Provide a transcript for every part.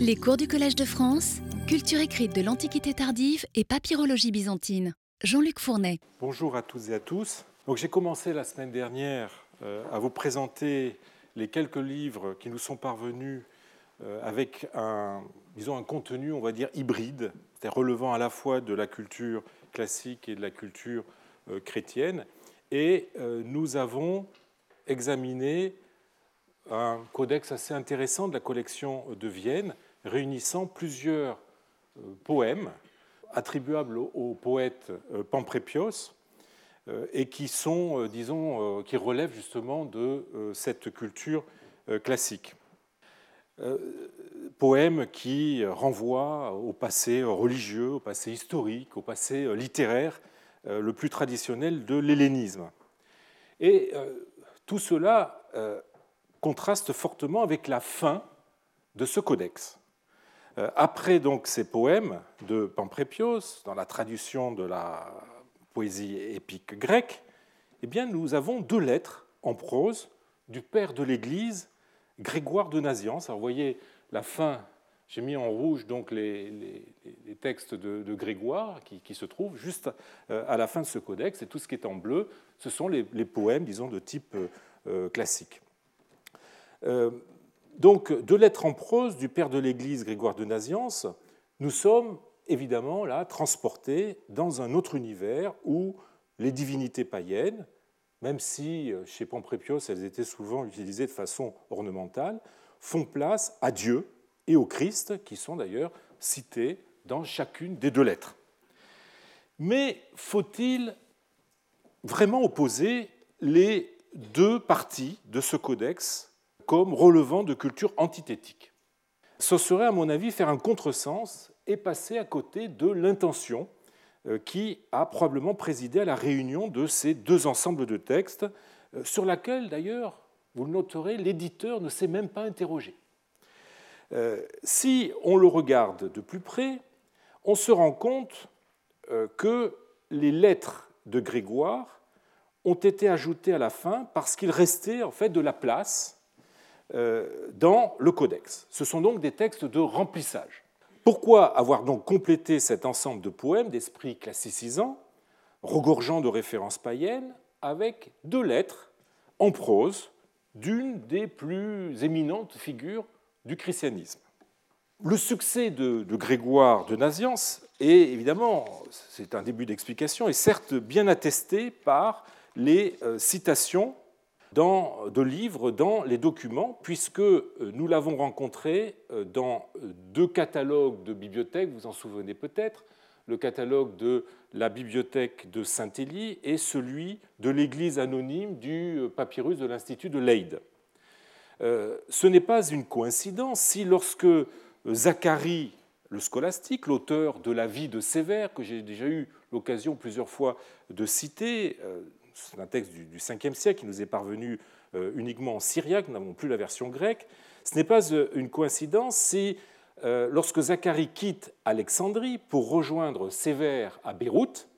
Les cours du Collège de France, culture écrite de l'Antiquité tardive et papyrologie byzantine. Jean-Luc Fournet. Bonjour à toutes et à tous. J'ai commencé la semaine dernière euh, à vous présenter les quelques livres qui nous sont parvenus euh, avec un, disons, un contenu, on va dire, hybride, c'est-à-dire relevant à la fois de la culture classique et de la culture euh, chrétienne. Et nous avons examiné un codex assez intéressant de la collection de Vienne, réunissant plusieurs euh, poèmes attribuables au poète euh, Pamprépios euh, et qui sont, disons, qui relèvent justement de cette culture classique. Poèmes qui renvoient au passé religieux, au passé historique, au passé littéraire le plus traditionnel de l'hellénisme. Et tout cela contraste fortement avec la fin de ce codex. Euh, après donc ces poèmes de Pamprépios, dans la traduction de la poésie épique grecque, eh bien, nous avons deux lettres en prose du père de l'Église, Grégoire de Naziance. Alors, vous voyez la fin, j'ai mis en rouge donc les, textes de, Grégoire qui, se trouvent juste euh, à la fin de ce codex, et tout ce qui est en bleu, ce sont les, poèmes, disons, de type euh, classique. Donc, de lettres en prose du père de l'Église Grégoire de Naziance, nous sommes évidemment là transportés dans un autre univers où les divinités païennes, même si euh, chez Pamprépios elles étaient souvent utilisées de façon ornementale, font place à Dieu et au Christ, qui sont d'ailleurs cités dans chacune des deux lettres. Mais faut-il vraiment opposer les deux parties de ce codex comme relevant de culture antithétique. Ce serait, à mon avis, faire un contresens et passer à côté de l'intention euh, qui a probablement présidé à la réunion de ces deux ensembles de textes, euh, sur laquelle, d'ailleurs, vous le noterez, l'éditeur ne s'est même pas interrogé. Euh, si on le regarde de plus près, on se rend compte que les lettres de Grégoire ont été ajoutées à la fin parce qu'il restait en fait de la place dans le codex. Ce sont donc des textes de remplissage. Pourquoi avoir donc complété cet ensemble de poèmes d'esprit classicisant, regorgeant de références païennes, avec deux lettres en prose d'une des plus éminentes figures du christianisme? Le succès de, de Grégoire de Naziance est évidemment, c'est un début d'explication, est certes bien attesté par les euh, citations dans, de livres dans les documents, puisque euh, nous l'avons rencontré euh, dans euh, deux catalogues de bibliothèques, vous en souvenez peut-être, le catalogue de la bibliothèque de Saint-Élie et celui de l'église anonyme du papyrus de l'Institut de Leyde. Ce n'est pas une coïncidence si lorsque Zacharie, le scolastique, l'auteur de la vie de Sévère, que j'ai déjà eu l'occasion plusieurs fois de citer, c'est un texte du 5e siècle qui nous est parvenu euh, uniquement en syriaque, nous n'avons plus la version grecque. Ce n'est pas euh, une coïncidence si, euh, lorsque Zacharie quitte Alexandrie pour rejoindre Sévère à Beyrouth,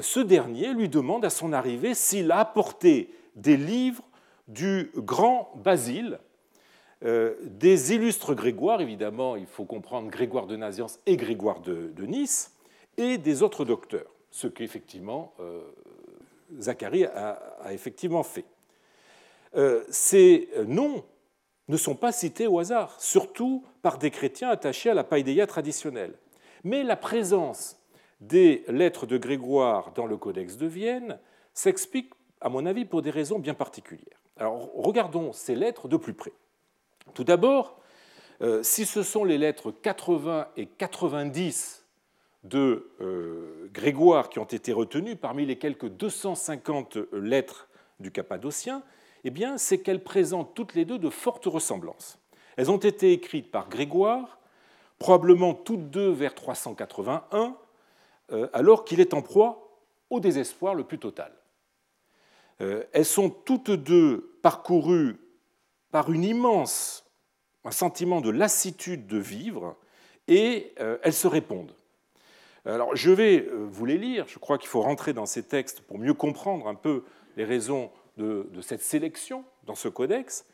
ce dernier lui demande à son arrivée s'il a apporté des livres du grand Basile, des illustres Grégoire, évidemment, il faut comprendre Grégoire de Naziance et Grégoire de, Nice, et des autres docteurs, ce qu'effectivement Zacharie a, effectivement fait. Euh, ces noms ne sont pas cités au hasard, surtout par des chrétiens attachés à la païdéia traditionnelle. Mais la présence des lettres de Grégoire dans le Codex de Vienne s'explique, à mon avis, pour des raisons bien particulières. Alors regardons ces lettres de plus près. Tout d'abord, euh, si ce sont les lettres 80 et 90 de euh, Grégoire qui ont été retenues parmi les quelques 250 lettres du Cappadocien, eh bien, c'est qu'elles présentent toutes les deux de fortes ressemblances. Elles ont été écrites par Grégoire, probablement toutes deux vers 381, euh, alors qu'il est en proie au désespoir le plus total. Euh, elles sont toutes deux parcourues par une immense, un sentiment de lassitude de vivre, et elles se répondent. Alors, je vais euh, vous les lire. Je crois qu'il faut rentrer dans ces textes pour mieux comprendre un peu les raisons de, cette sélection dans ce codex.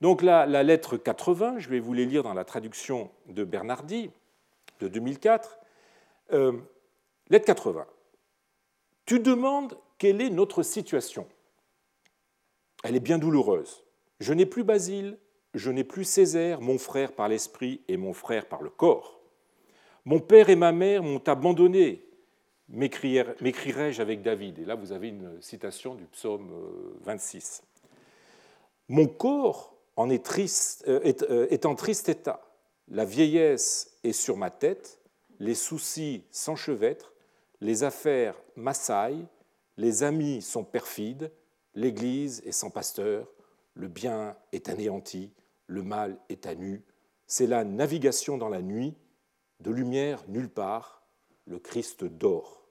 Donc la, lettre 80, je vais vous les lire dans la traduction de Bernardi de 2004. Euh, lettre 80. Tu demandes quelle est notre situation. Elle est bien douloureuse. Je n'ai plus Basile, je n'ai plus Césaire, mon frère par l'esprit et mon frère par le corps. Mon père et ma mère m'ont abandonné, m'écrirai-je avec David. Et là, vous avez une citation du psaume 26. Euh, mon corps en est, euh, euh, est, en triste état. La vieillesse est sur ma tête, les soucis s'enchevêtrent, les affaires m'assaillent, les amis sont perfides, l'Église est sans pasteur, le bien est anéanti, le mal est à nu. C'est la navigation dans la nuit, de lumière nulle part, le Christ dort.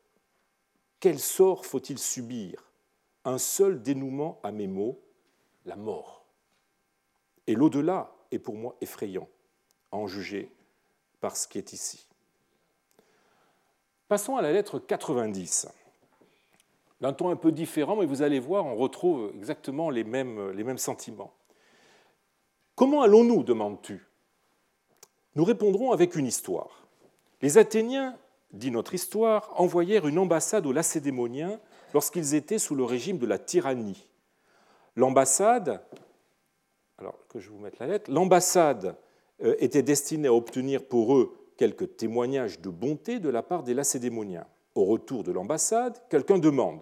Quel sort faut-il subir? Un seul dénouement à mes mots, la mort. Et l'au-delà est pour moi effrayant, en juger par ce qui est ici. Passons à la lettre 90. D'un ton un peu différent, mais vous allez voir, on retrouve exactement les mêmes, les mêmes sentiments. Comment allons-nous demandes-tu? Nous répondrons avec une histoire. Les Athéniens, dit notre histoire, envoyèrent une ambassade aux Lacédémoniens lorsqu'ils étaient sous le régime de la tyrannie. L'ambassade, alors que je vous mette la lettre, l'ambassade euh, était destinée à obtenir pour eux quelques témoignages de bonté de la part des Lacédémoniens. Au retour de l'ambassade, quelqu'un demande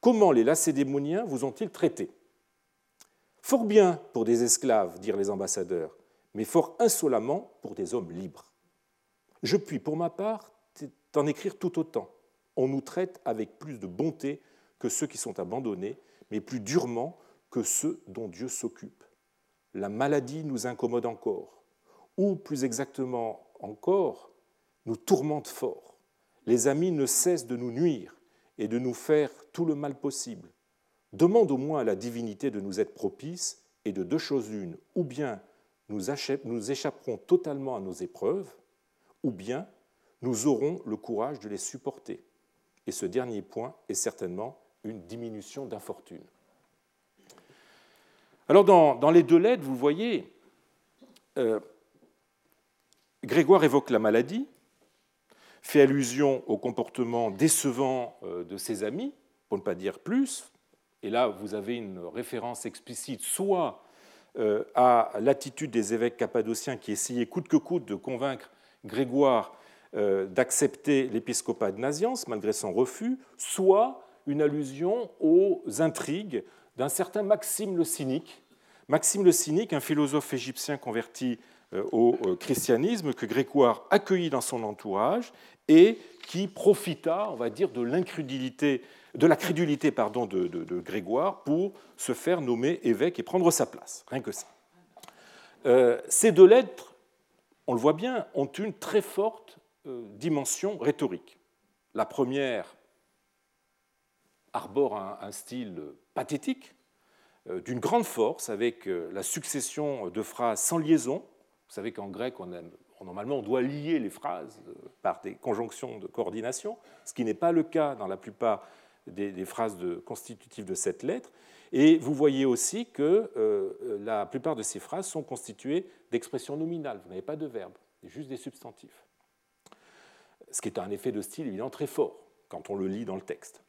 Comment les Lacédémoniens vous ont-ils traité Fort bien pour des esclaves, dirent les ambassadeurs, mais fort insolemment pour des hommes libres. Je puis, pour ma part, t'en écrire tout autant. On nous traite avec plus de bonté que ceux qui sont abandonnés, mais plus durement que ceux dont Dieu s'occupe. La maladie nous incommode encore, ou plus exactement encore, nous tourmente fort. Les amis ne cessent de nous nuire et de nous faire tout le mal possible. Demande au moins à la divinité de nous être propice, et de deux choses l'une, ou bien nous échapperons totalement à nos épreuves, ou bien nous aurons le courage de les supporter. Et ce dernier point est certainement une diminution d'infortune. Alors dans, les deux lettres, vous voyez, euh, Grégoire évoque la maladie, fait allusion au comportement décevant euh, de ses amis, pour ne pas dire plus, et là vous avez une référence explicite soit à l'attitude des évêques cappadociens qui essayaient coûte que coûte de convaincre Grégoire d'accepter l'épiscopat de Naziance malgré son refus, soit une allusion aux intrigues d'un certain Maxime le Cynique. Maxime le Cynique, un philosophe égyptien converti euh, au euh, christianisme, que Grégoire accueillit dans son entourage et qui profita, on va dire, de l'incrédulité, de la crédulité pardon, de, Grégoire pour se faire nommer évêque et prendre sa place. Rien que ça. Euh, ces deux lettres, on le voit bien, ont une très forte dimension rhétorique. La première arbore un style pathétique, euh, d'une grande force avec euh, la succession de phrases sans liaison. Vous savez qu'en grec, on normalement, on doit lier les phrases euh, par des conjonctions de coordination, ce qui n'est pas le cas dans la plupart des, phrases constitutives de cette lettre. Et vous voyez aussi que la plupart de ces phrases sont constituées d'expressions nominales. Vous n'avez pas de verbe, juste des substantifs. Ce qui est un effet de style évidemment très fort quand on le lit dans le texte.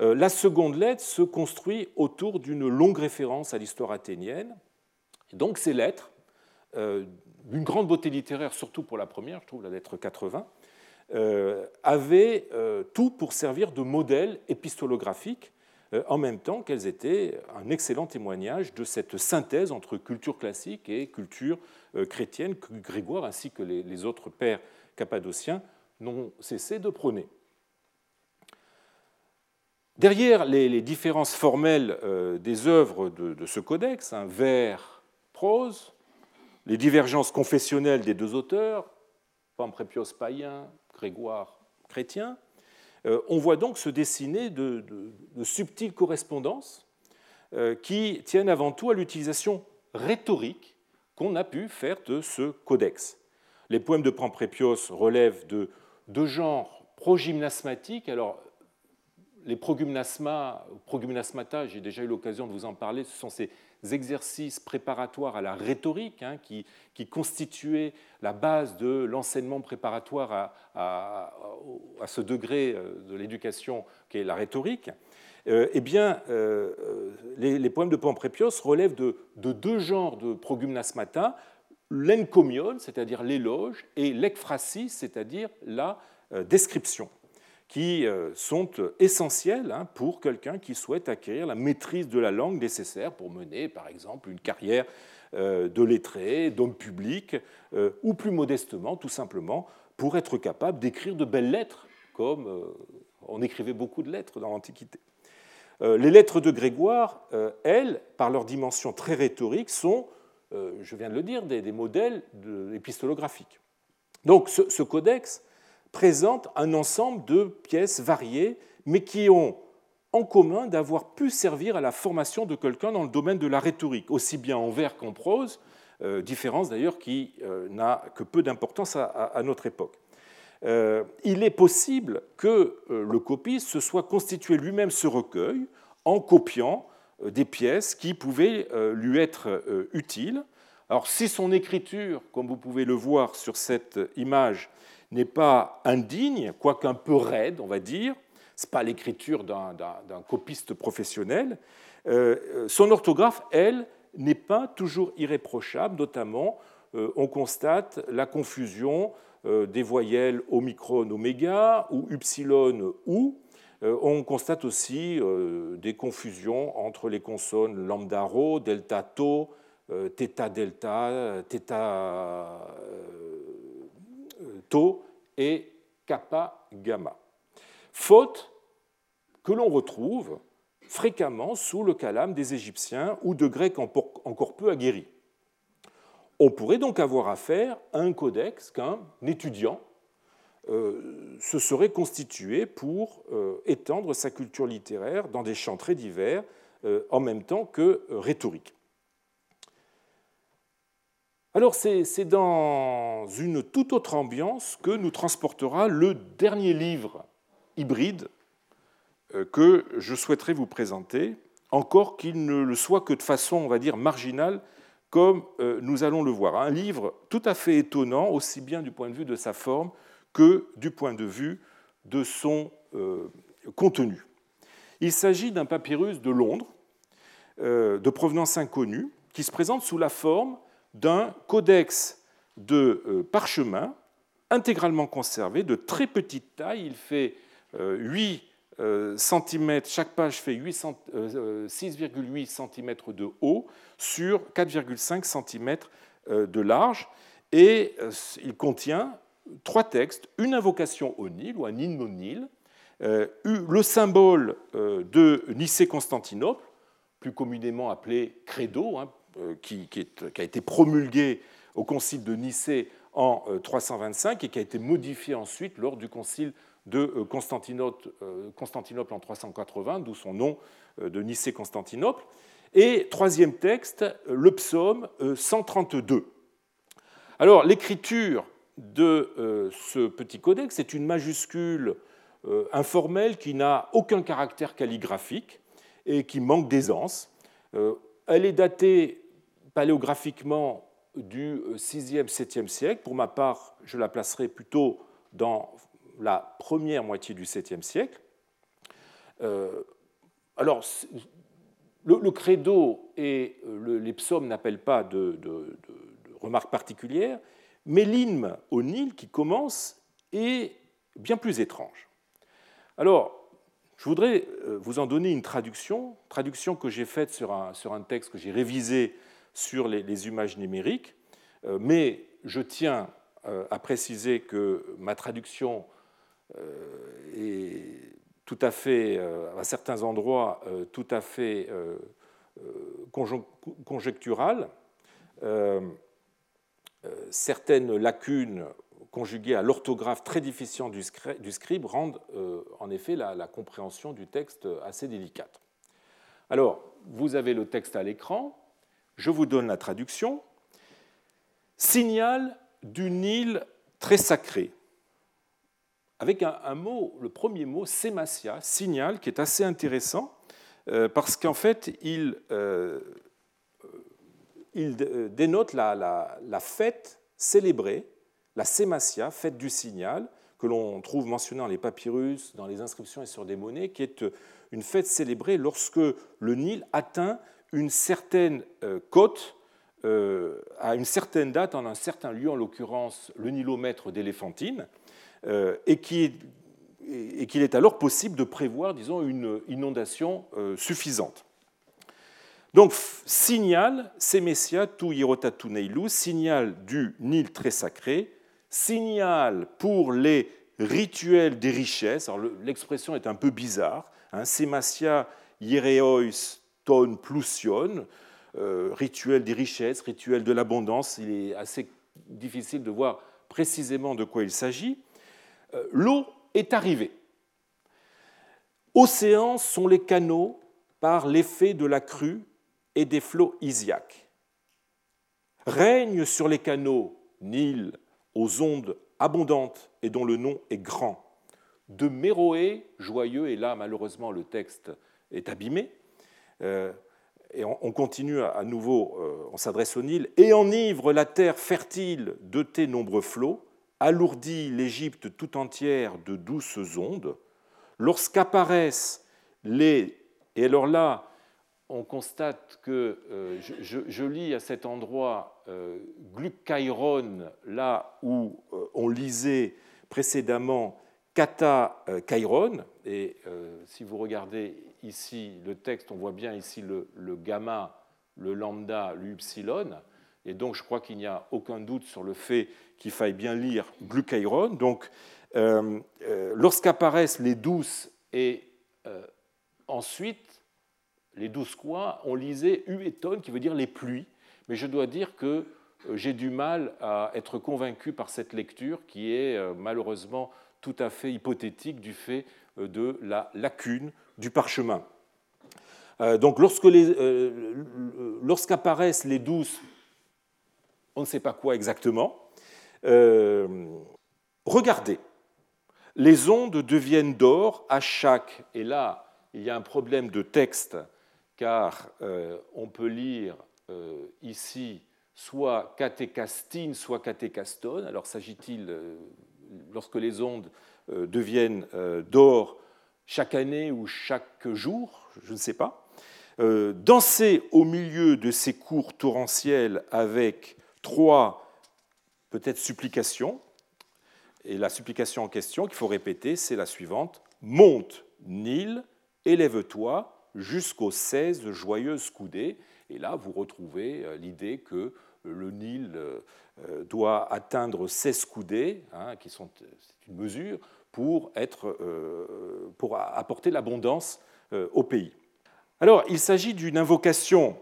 Euh, la seconde lettre se construit autour d'une longue référence à l'histoire athénienne. Donc ces lettres, euh, d'une grande beauté littéraire, surtout pour la première, je trouve la lettre 80, euh, avaient tout pour servir de modèle épistolographique, en même temps qu'elles étaient un excellent témoignage de cette synthèse entre culture classique et culture chrétienne que Grégoire ainsi que les autres pères cappadociens n'ont cessé de prôner. Derrière les, différences formelles euh, des œuvres de, ce codex, un vers, prose, les divergences confessionnelles des deux auteurs, Pamprépios païen, Grégoire chrétien, euh, on voit donc se dessiner de, subtiles correspondances euh, qui tiennent avant tout à l'utilisation rhétorique qu'on a pu faire de ce codex. Les poèmes de Pamprépios relèvent de deux genres progymnasmatiques. Alors, les progymnasma, progymnasmata, j'ai déjà eu l'occasion de vous en parler, ce sont ces exercices préparatoires à la rhétorique, hein, qui, constituaient la base de l'enseignement préparatoire à, ce degré de l'éducation qu'est la rhétorique, eh bien, les, poèmes de Pamprépios relèvent de, de deux genres de progymnasmata, l'encomion, c'est-à-dire l'éloge, et l'ekphrasis, c'est-à-dire la description qui euh, sont essentiels hein, pour quelqu'un qui souhaite acquérir la maîtrise de la langue nécessaire pour mener, par exemple, une carrière euh, de lettré, d'homme public, euh, ou plus modestement, tout simplement, pour être capable d'écrire de belles lettres, comme on écrivait beaucoup de lettres dans l'Antiquité. Les lettres de Grégoire, elles, par leur dimension très rhétorique, sont, je viens de le dire, des, modèles épistolographiques. Donc ce codex présente un ensemble de pièces variées, mais qui ont en commun d'avoir pu servir à la formation de quelqu'un dans le domaine de la rhétorique, aussi bien en vers qu'en prose, euh, différence d'ailleurs qui euh, n'a que peu d'importance à, notre époque. Euh, il est possible que le copiste se soit constitué lui-même ce recueil en copiant des pièces qui pouvaient lui être utiles. Alors si son écriture, comme vous pouvez le voir sur cette image, n'est pas indigne, quoique un peu raide, on va dire. Ce n'est pas l'écriture d'un copiste professionnel. Euh, son orthographe, elle, n'est pas toujours irréprochable, notamment euh, on constate la confusion euh, des voyelles omicron, oméga ou upsilon ou. On constate aussi des confusions entre les consonnes lambda rho, delta tau, theta delta, theta tau et kappa gamma. Faute que l'on retrouve fréquemment sous le calame des Égyptiens ou de Grecs encore peu aguerris. On pourrait donc avoir affaire à un codex qu'un étudiant euh, se serait constitué pour euh, étendre sa culture littéraire dans des champs très divers, euh, en même temps que rhétorique. Alors c'est dans une toute autre ambiance que nous transportera le dernier livre hybride euh, que je souhaiterais vous présenter, encore qu'il ne le soit que de façon, on va dire, marginale, comme euh, nous allons le voir. Un livre tout à fait étonnant, aussi bien du point de vue de sa forme que du point de vue de son euh, contenu. Il s'agit d'un papyrus de Londres, de provenance inconnue, qui se présente sous la forme d'un codex de euh, parchemin intégralement conservé, de très petite taille. Il fait 8 euh, cm, chaque page fait 6,8 euh, cm de haut sur 4,5 cm de large. Et il contient trois textes, une invocation au Nil ou un hymne au Nil, le symbole de Nicée-Constantinople, plus communément appelé credo, euh, qui, a été promulgué au concile de Nicée en 325 euh, et qui a été modifié ensuite lors du concile de euh, Constantinople, Constantinople en 380, d'où son nom de Nicée-Constantinople. Et troisième texte, le psaume 132. Alors l'écriture de ce petit codex est une majuscule informelle qui n'a aucun caractère calligraphique et qui manque d'aisance. Elle est datée paléographiquement du 6e, 7e siècle. Pour ma part, je la placerai plutôt dans la première moitié du 7e siècle. Euh, alors, le, credo et les psaumes n'appellent pas de, remarques particulières, mais l'hymne au Nil qui commence est bien plus étrange. Alors, je voudrais euh, vous en donner une traduction, traduction que j'ai faite sur un, sur un texte que j'ai révisé sur les, images numériques, euh, mais je tiens euh, à préciser que ma traduction euh, est tout à fait, à certains endroits, tout à fait conjecturale. Certaines lacunes conjuguées à l'orthographe très difficile du scribe rendent en effet la, la compréhension du texte assez délicate. Alors, vous avez le texte à l'écran. Je vous donne la traduction. Signal d'une île très sacrée. Avec un, mot, le premier mot, sématia, signal, qui est assez intéressant, euh, parce qu'en fait, il euh, il dénote la, fête célébrée, la sématia, fête du signal, que l'on trouve mentionnée dans les papyrus, dans les inscriptions et sur des monnaies, qui est une fête célébrée lorsque le Nil atteint une certaine côte euh, à une certaine date, en un certain lieu, en l'occurrence le nilomètre d'Éléphantine, euh, et qu'il est alors possible de prévoir, disons, une inondation euh, suffisante. Donc, signal, Semesia tu Neilu, signal du Nil très sacré, signal pour les rituels des richesses. Alors, l'expression est un peu bizarre. Hein, Semasia ton plusion, euh, rituel des richesses, rituel de l'abondance. Il est assez difficile de voir précisément de quoi il s'agit. Euh, l'eau est arrivée. Océans sont les canaux par l'effet de la crue et des flots isiaques. Règne sur les canaux Nil aux ondes abondantes et dont le nom est grand. De Méroé, joyeux, et là malheureusement le texte est abîmé, et on continue à nouveau, euh, on s'adresse au Nil, et enivre la terre fertile de tes nombreux flots, alourdit l'Égypte tout entière de douces ondes, lorsqu'apparaissent les... Et alors là, on constate que, euh, je, lis à cet endroit euh, là où euh, on lisait précédemment Kata Kairon, et si vous regardez ici le texte, on voit bien ici le, gamma, le lambda, l'upsilon. Et donc, je crois qu'il n'y a aucun doute sur le fait qu'il faille bien lire glucairon. Donc, euh, euh, lorsqu'apparaissent les douces et euh, ensuite les douces quoi, on lisait ueton, qui veut dire les pluies. Mais je dois dire que j'ai du mal à être convaincu par cette lecture qui est malheureusement tout à fait hypothétique du fait de la lacune du parchemin. Euh, donc euh, lorsqu'apparaissent les douces, on ne sait pas quoi exactement, euh, regardez, les ondes deviennent d'or à chaque, et là il y a un problème de texte, car on peut lire ici soit catécastine, soit catécastone. Alors s'agit-il, lorsque les ondes deviennent d'or, chaque année ou chaque jour, je ne sais pas, euh, danser au milieu de ces cours torrentiels avec trois, peut-être, supplications. Et la supplication en question qu'il faut répéter, c'est la suivante. Monte, Nil, élève-toi jusqu'aux 16 joyeuses coudées. Et là, vous retrouvez euh, l'idée que le Nil euh, doit atteindre 16 coudées, hein, qui sont une mesure, pour, euh, apporter l'abondance euh, au pays. Alors, il s'agit d'une invocation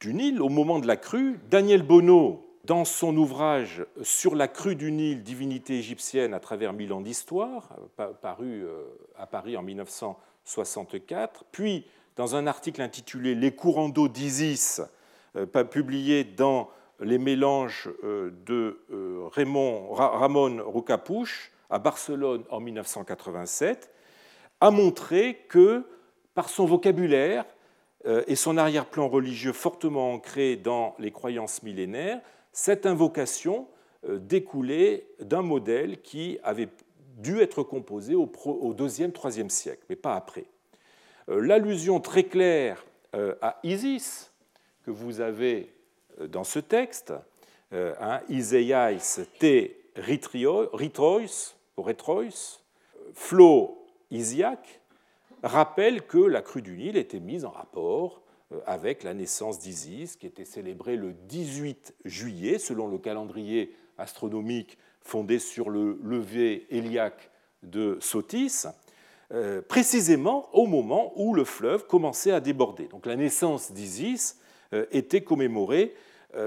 du Nil au moment de la crue. Daniel Bono, dans son ouvrage Sur la crue du Nil, divinité égyptienne à travers mille ans d'histoire, paru euh, à Paris en 1964, puis dans un article intitulé Les courants d'eau d'Isis, publié dans les mélanges de Raymond, Ramon Roucapouche, à Barcelone en 1987, a montré que par son vocabulaire euh, et son arrière-plan religieux fortement ancré dans les croyances millénaires, cette invocation euh, découlait d'un modèle qui avait dû être composé au IIe, IIIe siècle, mais pas après. Euh, l'allusion très claire à Isis que vous avez dans ce texte, hein, te ritrois, Rétrois, Flo Isiac rappelle que la crue du Nil était mise en rapport euh, avec la naissance d'Isis, qui était célébrée le 18 juillet, selon le calendrier astronomique fondé sur le lever héliaque de Sotis, euh, précisément au moment où le fleuve commençait à déborder. Donc la naissance d'Isis euh, était commémorée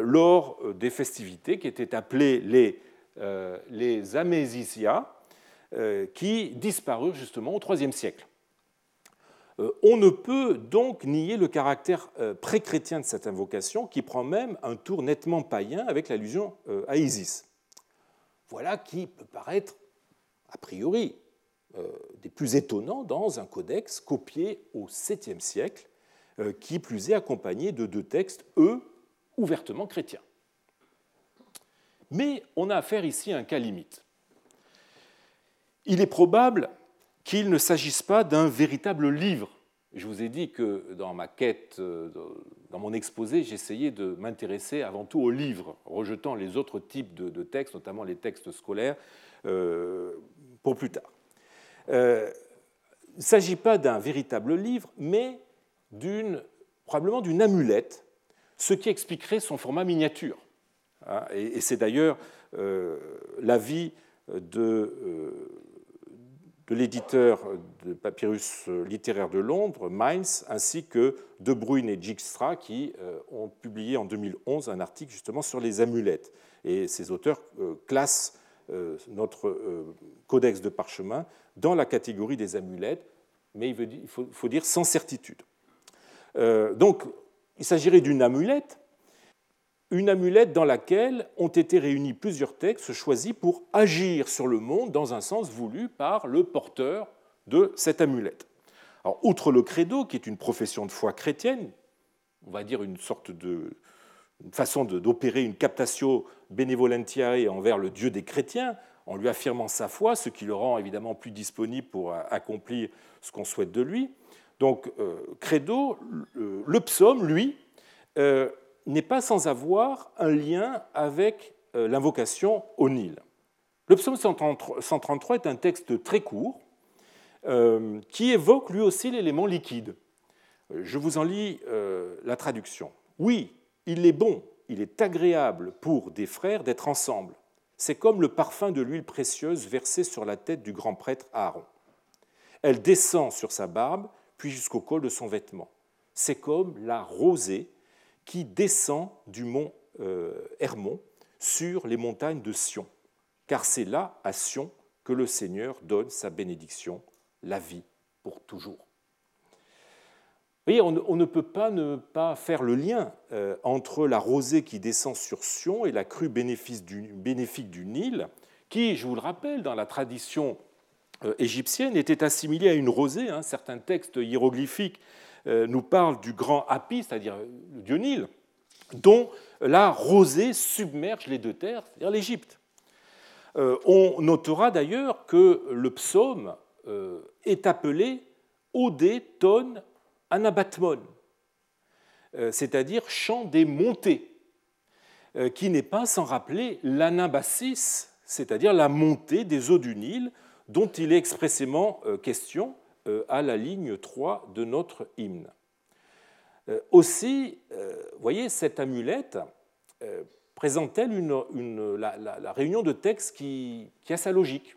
lors des festivités qui étaient appelées les, les Amésisia, euh, qui disparurent justement au IIIe siècle. Euh, on ne peut donc nier le caractère euh, pré-chrétien de cette invocation, qui prend même un tour nettement païen avec l'allusion à Isis. Voilà qui peut paraître, a priori, des plus étonnants dans un codex copié au 7e siècle, qui plus est accompagné de deux textes, eux, ouvertement chrétien. Mais on a affaire ici à un cas limite. Il est probable qu'il ne s'agisse pas d'un véritable livre. Je vous ai dit que dans ma quête, euh, dans mon exposé, j'essayais de m'intéresser avant tout aux livres, rejetant les autres types de, textes, notamment les textes scolaires, euh, pour plus tard. Euh, il ne s'agit pas d'un véritable livre, mais probablement d'une amulette, ce qui expliquerait son format miniature. Hein, et, c'est d'ailleurs l'avis de de l'éditeur de papyrus littéraire de Londres, Mainz, ainsi que De Bruyne et Dijkstra, qui euh, ont publié en 2011 un article justement sur les amulettes. Et ces auteurs euh, classent euh, notre codex de parchemin dans la catégorie des amulettes, mais il faut dire sans certitude. Donc, il s'agirait d'une amulette une amulette dans laquelle ont été réunis plusieurs textes choisis pour agir sur le monde dans un sens voulu par le porteur de cette amulette. Alors, outre le credo, qui est une profession de foi chrétienne, on va dire une sorte de façon d'opérer une captatio benevolentiae envers le Dieu des chrétiens, en lui affirmant sa foi, ce qui le rend évidemment plus disponible pour accomplir ce qu'on souhaite de lui. Donc, euh, credo, le psaume, lui, euh, n'est pas sans avoir un lien avec euh, l'invocation au Nil. Le psaume 133 est un texte très court euh, qui évoque lui aussi l'élément liquide. Je vous en lis euh, la traduction. Oui, il est bon, il est agréable pour des frères d'être ensemble. C'est comme le parfum de l'huile précieuse versée sur la tête du grand prêtre Aaron. Elle descend sur sa barbe, puis jusqu'au col de son vêtement. C'est comme la rosée qui descend du mont euh, Hermon sur les montagnes de Sion, car c'est là, à Sion, que le Seigneur donne sa bénédiction, la vie pour toujours. Vous voyez, on ne peut pas ne pas faire le lien euh, entre la rosée qui descend sur Sion et la crue bénéfique du Nil, qui, je vous le rappelle, dans la tradition euh, égyptienne, était assimilée à une rosée. Hein. Certains textes hiéroglyphiques nous parle du grand Hapi, c'est-à-dire le dieu Nil, dont la rosée submerge les deux terres, c'est-à-dire l'Égypte. Euh, on notera d'ailleurs que le psaume euh, est appelé Odé ton anabatmon, c'est-à-dire chant des montées, qui n'est pas sans rappeler l'anabasis, c'est-à-dire la montée des eaux du Nil, dont il est expressément question euh, à la ligne 3 de notre hymne. Euh, aussi, euh, voyez, cette amulette présente-t-elle une, la, réunion de textes qui, a sa logique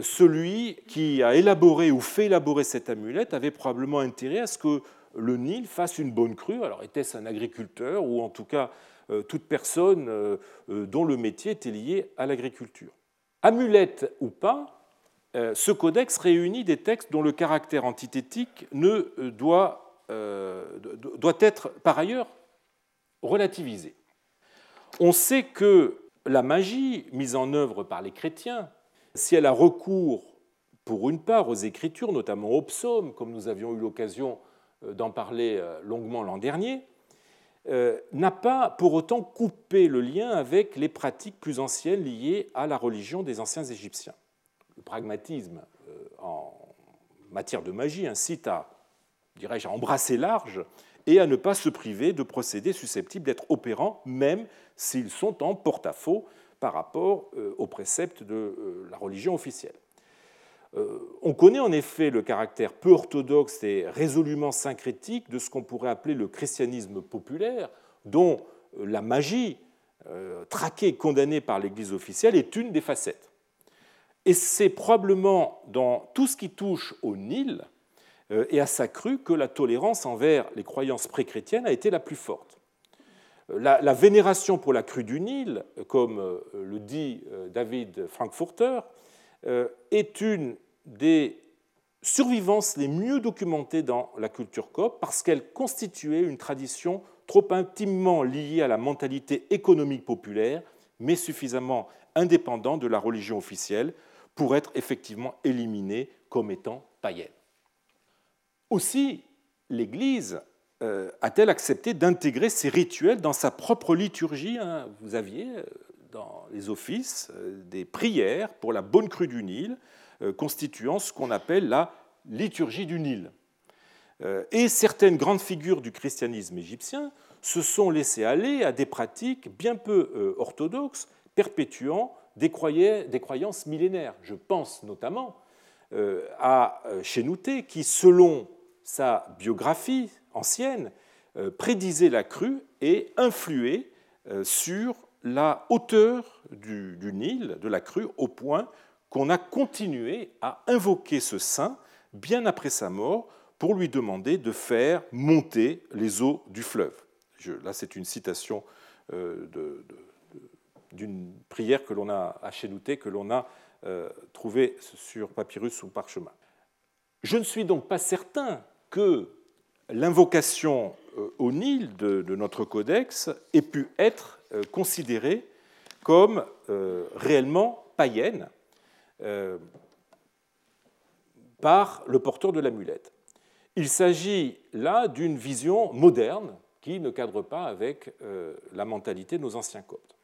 Celui qui a élaboré ou fait élaborer cette amulette avait probablement intérêt à ce que le Nil fasse une bonne crue. Alors était-ce un agriculteur ou en tout cas toute personne dont le métier était lié à l'agriculture? Amulette ou pas, euh, ce codex réunit des textes dont le caractère antithétique ne euh, doit, euh, doit être par ailleurs relativisé. On sait que la magie mise en œuvre par les chrétiens, si elle a recours pour une part aux écritures, notamment aux psaumes, comme nous avions eu l'occasion d'en parler longuement l'an dernier, n'a pas pour autant coupé le lien avec les pratiques plus anciennes liées à la religion des anciens Égyptiens le pragmatisme euh, en matière de magie incite à, dirais-je, à embrasser large et à ne pas se priver de procédés susceptibles d'être opérants, même s'ils sont en porte-à-faux par rapport euh, aux préceptes de euh, la religion officielle. On connaît en effet le caractère peu orthodoxe et résolument syncrétique de ce qu'on pourrait appeler le christianisme populaire, dont la magie, traquée et condamnée par l'Église officielle, est une des facettes. Et c'est probablement dans tout ce qui touche au Nil euh, et à sa crue que la tolérance envers les croyances pré-chrétiennes a été la plus forte. Euh, la, vénération pour la crue du Nil, comme euh, le dit David Frankfurter, est une des survivances les mieux documentées dans la culture copte parce qu'elle constituait une tradition trop intimement liée à la mentalité économique populaire, mais suffisamment indépendante de la religion officielle pour être effectivement éliminée comme étant païenne. Aussi, l'Église a-t-elle accepté d'intégrer ces rituels dans sa propre liturgie hein? Vous aviez dans les offices des prières pour la bonne crue du Nil, constituant ce qu'on appelle la liturgie du Nil. Et certaines grandes figures du christianisme égyptien se sont laissés aller à des pratiques bien peu orthodoxes, perpétuant des, croyances millénaires. Je pense notamment euh, à euh, Chénouté, qui, selon sa biographie ancienne, euh, prédisait la crue et influait sur la hauteur du, Nil, de la crue, au point qu'on a continué à invoquer ce saint bien après sa mort pour lui demander de faire monter les eaux du fleuve. là, c'est une citation de d'une prière que l'on a à que l'on a euh, trouvée sur papyrus ou parchemin. Je ne suis donc pas certain que l'invocation euh, au Nil de, notre codex ait pu être euh, considérée comme réellement païenne par le porteur de l'amulette. Il s'agit là d'une vision moderne qui ne cadre pas avec la mentalité de nos anciens coptes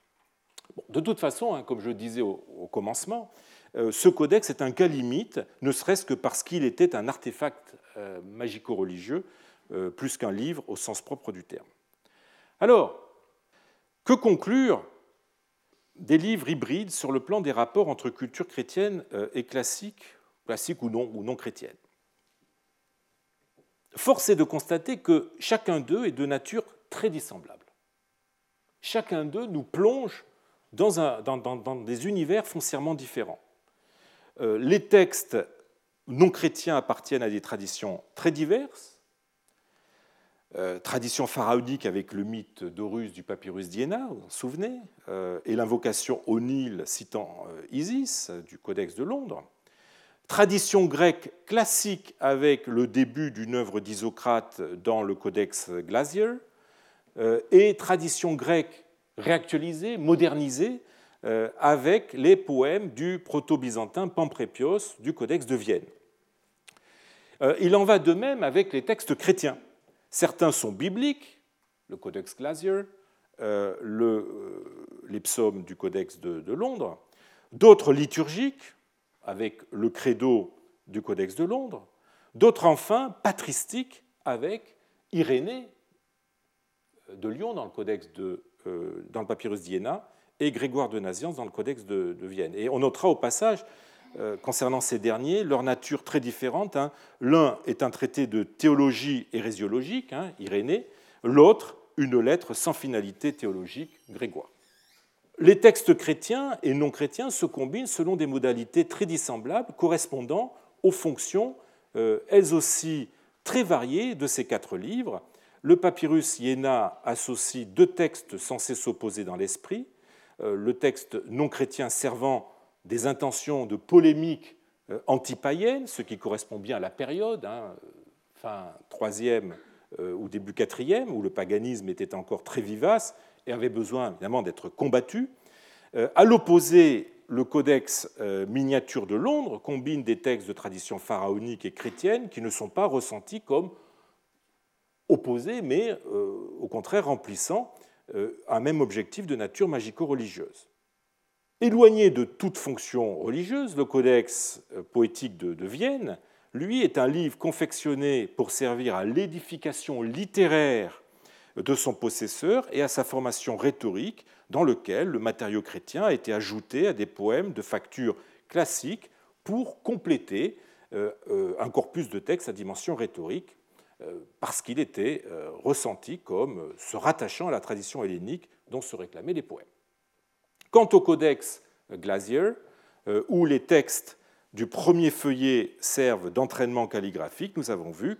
de toute façon, hein, comme je le disais au, commencement, euh, ce codex est un cas limite, ne serait-ce que parce qu'il était un artefact euh, magico-religieux, euh, plus qu'un livre au sens propre du terme. Alors, que conclure des livres hybrides sur le plan des rapports entre culture chrétienne et classique, classique ou non, ou non chrétienne? Force est de constater que chacun d'eux est de nature très dissemblable. Chacun d'eux nous plonge dans, des univers foncièrement différents. Euh, les textes non chrétiens appartiennent à des traditions très diverses. Euh, tradition pharaonique avec le mythe d'Horus du papyrus d'Iéna, vous vous en souvenez, euh, et l'invocation au Nil citant Isis du Codex de Londres. Tradition grecque classique avec le début d'une œuvre d'Isocrate dans le Codex Glacier, et tradition grecque réactualisé, modernisé, euh, avec les poèmes du proto-byzantin Pamprépios du Codex de Vienne. Euh, il en va de même avec les textes chrétiens. Certains sont bibliques, le Codex Glacier, euh, les psaumes du Codex de, Londres, d'autres liturgiques, avec le credo du Codex de Londres, d'autres enfin patristiques, avec Irénée de Lyon dans le Codex de dans le papyrus d'Iéna et Grégoire de Naziance dans le Codex de, Vienne. Et on notera au passage, euh, concernant ces derniers, leur nature très différente. Hein. L'un est un traité de théologie hérésiologique, hein, Irénée, l'autre une lettre sans finalité théologique, Grégoire. Les textes chrétiens et non chrétiens se combinent selon des modalités très dissemblables correspondant aux fonctions, euh, elles aussi très variées, de ces quatre livres, le papyrus Iéna associe deux textes censés s'opposer dans l'esprit, euh, le texte non chrétien servant des intentions de polémique euh, antipaïenne, ce qui correspond bien à la période, hein, fin 3e euh, ou début 4e, où le paganisme était encore très vivace et avait besoin évidemment d'être combattu. À l'opposé, le codex miniature de Londres combine des textes de tradition pharaonique et chrétienne qui ne sont pas ressentis comme opposés, mais euh, au contraire remplissant euh, un même objectif de nature magico-religieuse. Éloigné de toute fonction religieuse, le Codex euh, poétique de, Vienne, lui, est un livre confectionné pour servir à l'édification littéraire de son possesseur et à sa formation rhétorique, dans lequel le matériau chrétien a été ajouté à des poèmes de facture classique pour compléter un corpus de textes à dimension rhétorique parce qu'il était euh, ressenti comme se rattachant à la tradition hellénique dont se réclamaient les poèmes. Quant au codex Glacier, euh, où les textes du premier feuillet servent d'entraînement calligraphique, nous avons vu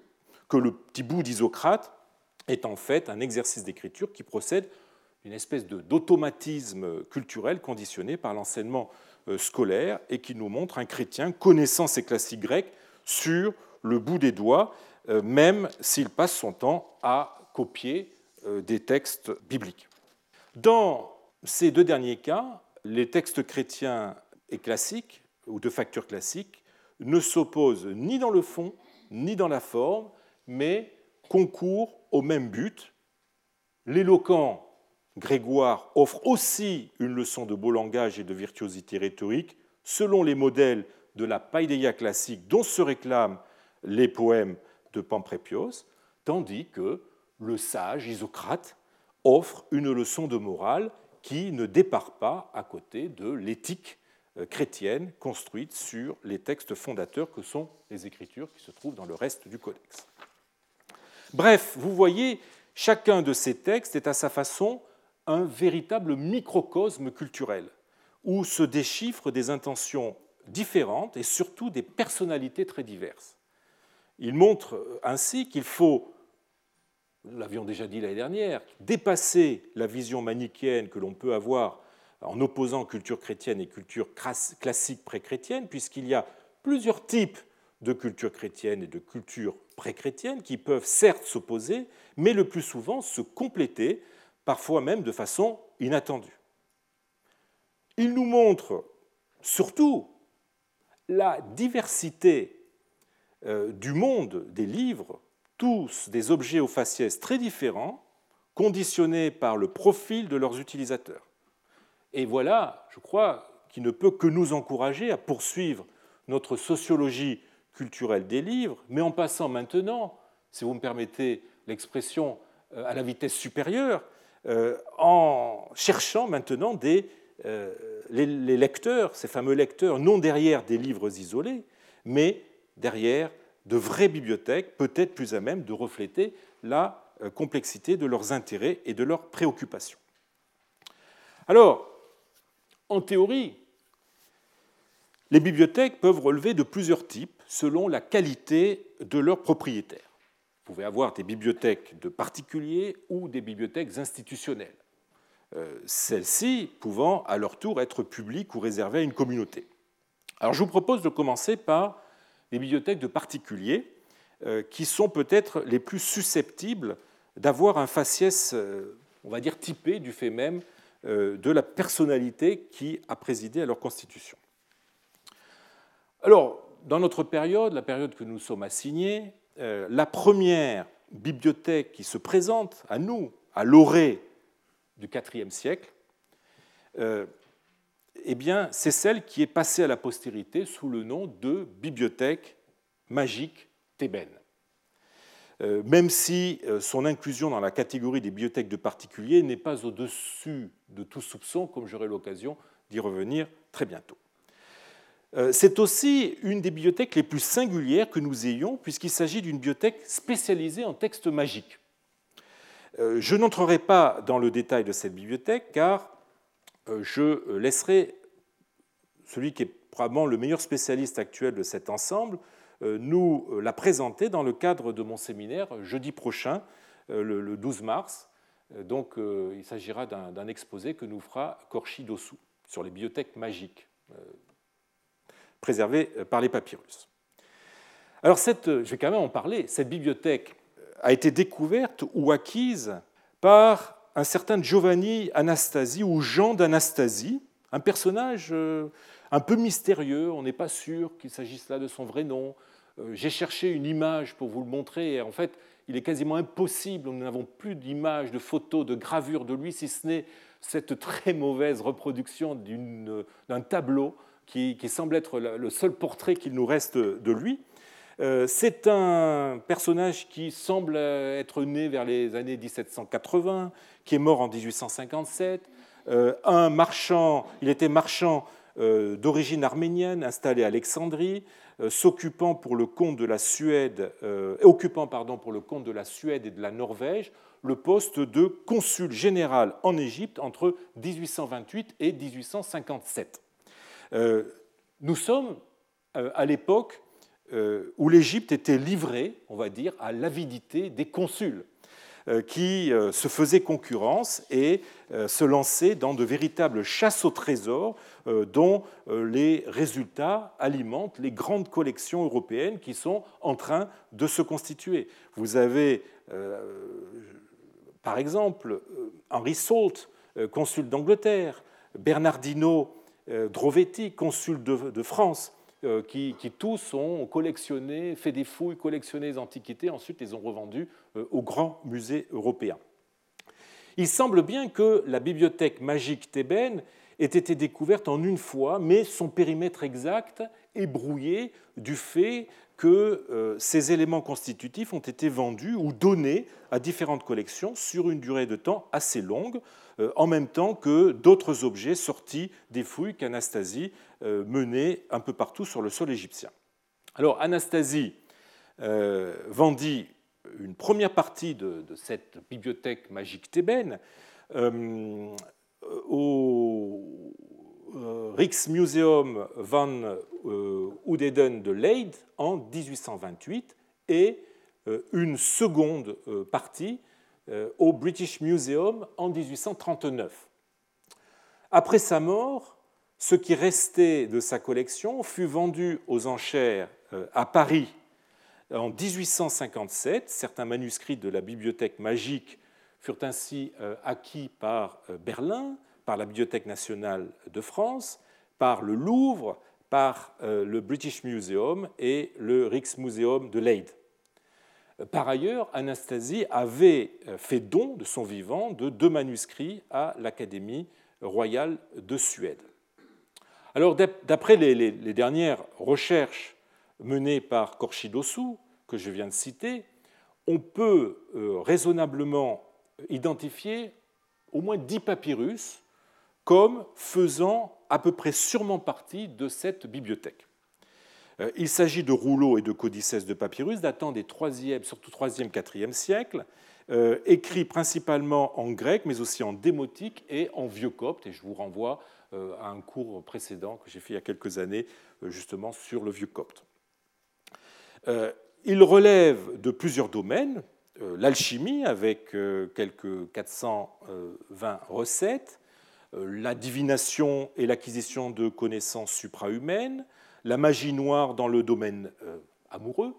que le petit bout d'Isocrate est en fait un exercice d'écriture qui procède d'une espèce d'automatisme culturel conditionné par l'enseignement scolaire et qui nous montre un chrétien connaissant ses classiques grecs sur le bout des doigts euh, même s'il passe son temps à copier euh, des textes bibliques. Dans ces deux derniers cas, les textes chrétiens et classiques, ou de facture classique, ne s'opposent ni dans le fond, ni dans la forme, mais concourent au même but. L'éloquent Grégoire offre aussi une leçon de beau langage et de virtuosité rhétorique selon les modèles de la païdéia classique dont se réclament les poèmes de Pamprépios, tandis que le sage Isocrate offre une leçon de morale qui ne départ pas à côté de l'éthique euh, chrétienne construite sur les textes fondateurs que sont les écritures qui se trouvent dans le reste du codex. Bref, vous voyez, chacun de ces textes est à sa façon un véritable microcosme culturel, où se déchiffrent des intentions différentes et surtout des personnalités très diverses. Il montre ainsi qu'il faut, nous l'avions déjà dit l'année dernière, dépasser la vision manichéenne que l'on peut avoir en opposant culture chrétienne et culture classique pré-chrétienne, puisqu'il y a plusieurs types de culture chrétienne et de culture pré-chrétienne qui peuvent certes s'opposer, mais le plus souvent se compléter, parfois même de façon inattendue. Il nous montre surtout la diversité euh, du monde des livres, tous des objets aux faciès très différents, conditionnés par le profil de leurs utilisateurs. Et voilà, je crois, qui ne peut que nous encourager à poursuivre notre sociologie culturelle des livres, mais en passant maintenant, si vous me permettez l'expression, euh, à la vitesse supérieure, euh, en cherchant maintenant des, euh, les, lecteurs, ces fameux lecteurs, non derrière des livres isolés, mais derrière de vraies bibliothèques, peut-être plus à même de refléter la complexité de leurs intérêts et de leurs préoccupations. Alors, en théorie, les bibliothèques peuvent relever de plusieurs types selon la qualité de leurs propriétaires. Vous pouvez avoir des bibliothèques de particuliers ou des bibliothèques institutionnelles, euh, celles-ci pouvant à leur tour être publiques ou réservées à une communauté. Alors je vous propose de commencer par bibliothèques de particuliers, euh, qui sont peut-être les plus susceptibles d'avoir un faciès, euh, on va dire, typé du fait même euh, de la personnalité qui a présidé à leur constitution. Alors, dans notre période, la période que nous sommes assignés, la première bibliothèque qui se présente à nous, à l'orée du IVe siècle, eh bien, c'est celle qui est passée à la postérité sous le nom de bibliothèque magique thébaine. Euh, même si euh, son inclusion dans la catégorie des bibliothèques de particuliers n'est pas au-dessus de tout soupçon, comme j'aurai l'occasion d'y revenir très bientôt. Euh, c'est aussi une des bibliothèques les plus singulières que nous ayons, puisqu'il s'agit d'une bibliothèque spécialisée en textes magiques. Je n'entrerai pas dans le détail de cette bibliothèque, car je laisserai celui qui est probablement le meilleur spécialiste actuel de cet ensemble euh, nous euh, la présenter dans le cadre de mon séminaire jeudi prochain, euh, le 12 mars. Donc, il s'agira d'un exposé que nous fera Korchi Dosu sur les bibliothèques magiques préservées par les papyrus. Alors, cette, je vais quand même en parler. Cette bibliothèque a été découverte ou acquise par un certain Giovanni Anastasi ou Jean d'Anastasie, un personnage un peu mystérieux, on n'est pas sûr qu'il s'agisse là de son vrai nom. Euh, j'ai cherché une image pour vous le montrer, et en fait, il est quasiment impossible, nous n'avons plus d'image, de photos, de gravures de lui, si ce n'est cette très mauvaise reproduction d'un tableau qui, semble être le seul portrait qu'il nous reste de lui. Euh, c'est un personnage qui semble être né vers les années 1780, qui est mort en 1857. Euh, un marchand, il était marchand euh, d'origine arménienne installé à Alexandrie, s'occupant pour le compte de la Suède, occupant pardon, pour le compte de la Suède et de la Norvège le poste de consul général en Égypte entre 1828 et 1857. nous sommes à l'époque où l'Égypte était livrée, on va dire, à l'avidité des consuls. Euh, qui euh, se faisaient concurrence et euh, se lançaient dans de véritables chasses au trésor dont les résultats alimentent les grandes collections européennes qui sont en train de se constituer. Vous avez, par exemple, Henri Salt, consul d'Angleterre, Bernardino Drovetti, consul de France, qui, tous ont collectionné, fait des fouilles, collectionné les antiquités, ensuite les ont revendues au grand musée européen. Il semble bien que la bibliothèque magique thébaine ait été découverte en une fois, mais son périmètre exact est brouillé du fait que euh, ces éléments constitutifs ont été vendus ou donnés à différentes collections sur une durée de temps assez longue, euh, en même temps que d'autres objets sortis des fouilles qu'Anastasie euh, menait un peu partout sur le sol égyptien. Alors Anastasie vendit une première partie de, cette bibliothèque magique thébaine euh, au euh, Rijksmuseum van euh, Oudeden de Leyde en 1828 et une seconde partie au British Museum en 1839. Après sa mort, ce qui restait de sa collection fut vendu aux enchères à Paris en 1857, certains manuscrits de la bibliothèque magique furent ainsi euh, acquis par euh, Berlin, par la Bibliothèque nationale de France, par le Louvre, par euh, le British Museum et le Rijksmuseum de Leyde. Par ailleurs, Anastasie avait fait don de son vivant de deux manuscrits à l'Académie royale de Suède. Alors, d'après les, dernières recherches menées par Korchidosu, que je viens de citer, on peut euh, raisonnablement identifier au moins dix papyrus comme faisant à peu près sûrement partie de cette bibliothèque. Euh, il s'agit de rouleaux et de codices de papyrus datant des 3e, surtout 3e, 4e siècles, euh, écrits principalement en grec, mais aussi en démotique et en vieux copte. Et je vous renvoie à un cours précédent que j'ai fait il y a quelques années, justement, sur le vieux copte. Il relève de plusieurs domaines, euh, l'alchimie avec euh, quelques 420 recettes, euh, la divination et l'acquisition de connaissances suprahumaines, la magie noire dans le domaine amoureux,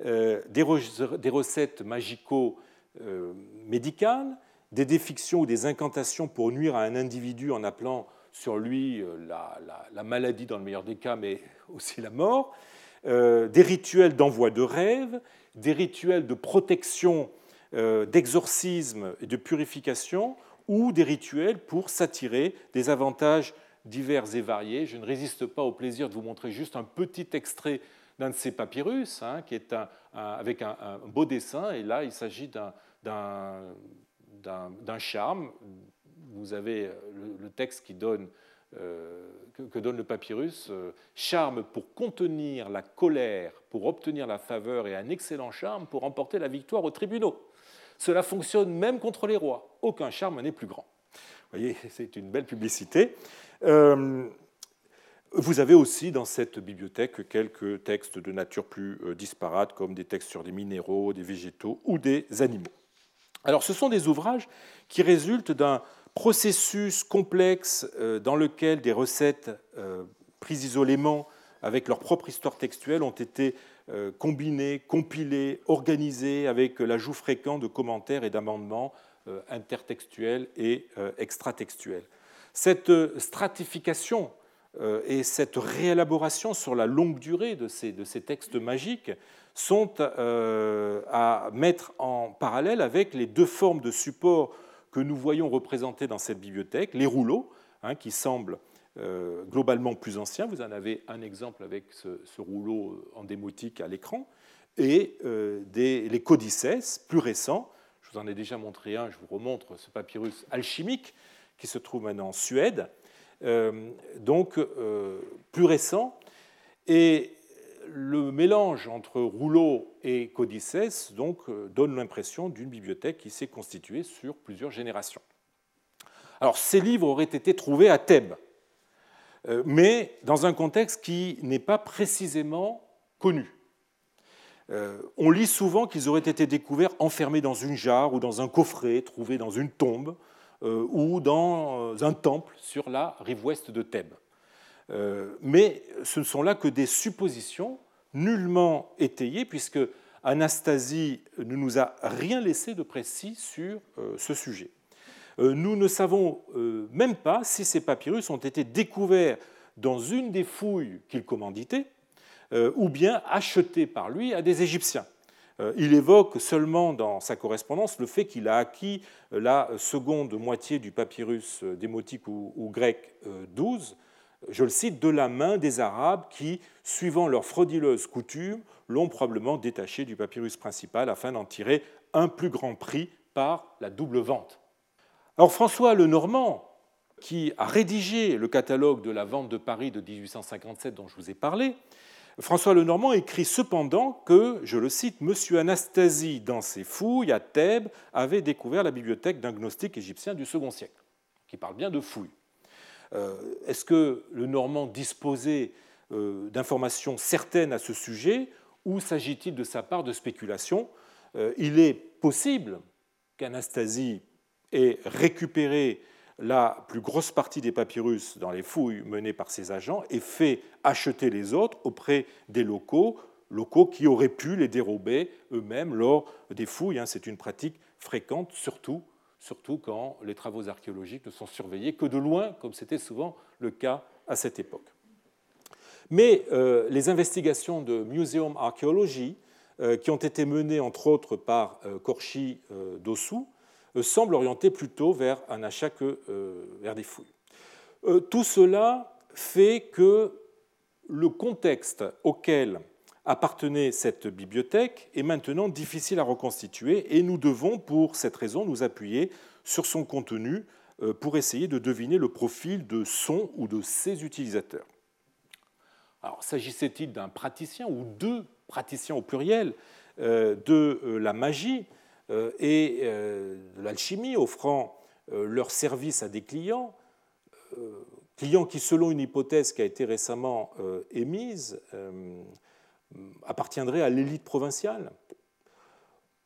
des recettes magico-médicales, des défictions ou des incantations pour nuire à un individu en appelant sur lui la maladie dans le meilleur des cas, mais aussi la mort, euh, des rituels d'envoi de rêves, des rituels de protection, euh, d'exorcisme et de purification, ou des rituels pour s'attirer des avantages divers et variés. Je ne résiste pas au plaisir de vous montrer juste un petit extrait d'un de ces papyrus, hein, qui est avec un, beau dessin, et là il s'agit d'un charme. Vous avez le texte qui donne euh, que, donne le papyrus, euh, charme pour contenir la colère, pour obtenir la faveur et un excellent charme pour remporter la victoire aux tribunaux. Cela fonctionne même contre les rois. Aucun charme n'est plus grand. Vous voyez, c'est une belle publicité. Euh, vous avez aussi dans cette bibliothèque quelques textes de nature plus disparate, comme des textes sur des minéraux, des végétaux ou des animaux. Alors, ce sont des ouvrages qui résultent d'un processus complexe euh, dans lequel des recettes euh, prises isolément avec leur propre histoire textuelle ont été euh, combinées, compilées, organisées avec l'ajout fréquent de commentaires et d'amendements intertextuels et extratextuels. Cette stratification et cette réélaboration sur la longue durée de ces, de ces textes magiques sont à mettre en parallèle avec les deux formes de support que nous voyons représentés dans cette bibliothèque, les rouleaux, hein, qui semblent euh, globalement plus anciens. Vous en avez un exemple avec ce, rouleau euh, en démotique à l'écran, et euh, les codices plus récents. Vous en ai déjà montré un, je vous remontre ce papyrus alchimique qui se trouve maintenant en Suède, donc plus récent. Et le mélange entre rouleau et codices euh, donne l'impression d'une bibliothèque qui s'est constituée sur plusieurs générations. Alors, ces livres auraient été trouvés à Thèbes, euh, mais dans un contexte qui n'est pas précisément connu. Euh, on lit souvent qu'ils auraient été découverts enfermés dans une jarre ou dans un coffret, trouvés dans une tombe ou dans un temple sur la rive ouest de Thèbes. Euh, mais ce ne sont là que des suppositions nullement étayées, puisque Anastasie ne nous a rien laissé de précis sur euh, ce sujet. Euh, nous ne savons même pas si ces papyrus ont été découverts dans une des fouilles qu'il commanditait, ou bien achetés par lui à des Égyptiens. Il évoque seulement dans sa correspondance le fait qu'il a acquis la seconde moitié du papyrus démotique ou grec 12, je le cite, de la main des Arabes qui, suivant leur frauduleuse coutume, l'ont probablement détaché du papyrus principal afin d'en tirer un plus grand prix par la double vente. Alors François le Normand, qui a rédigé le catalogue de la vente de Paris de 1857 dont je vous ai parlé, François le Normand écrit cependant que, je le cite, M. Anastasie, dans ses fouilles à Thèbes, avait découvert la bibliothèque d'un gnostique égyptien du second siècle, qui parle bien de fouilles. Euh, est-ce que le Normand disposait euh, d'informations certaines à ce sujet ou s'agit-il de sa part de spéculation euh, Il est possible qu'Anastasie ait récupéré la plus grosse partie des papyrus dans les fouilles menées par ses agents et fait acheter les autres auprès des locaux, locaux qui auraient pu les dérober eux-mêmes lors des fouilles. Hein. C'est une pratique fréquente, surtout, quand les travaux archéologiques ne sont surveillés que de loin, comme c'était souvent le cas à cette époque. Mais euh, les investigations de Museum Archaeology, euh, qui ont été menées entre autres par euh, Korchi Dossou, semblent orientées plutôt vers un achat que vers des fouilles. Tout cela fait que le contexte auquel appartenait cette bibliothèque est maintenant difficile à reconstituer et nous devons, pour cette raison, nous appuyer sur son contenu pour essayer de deviner le profil de son ou de ses utilisateurs. Alors, s'agissait-il d'un praticien ou deux praticiens au pluriel euh, de euh, la magie euh, et de l'alchimie, offrant leurs services à des clients, clients qui, selon une hypothèse qui a été récemment émise, appartiendraient à l'élite provinciale.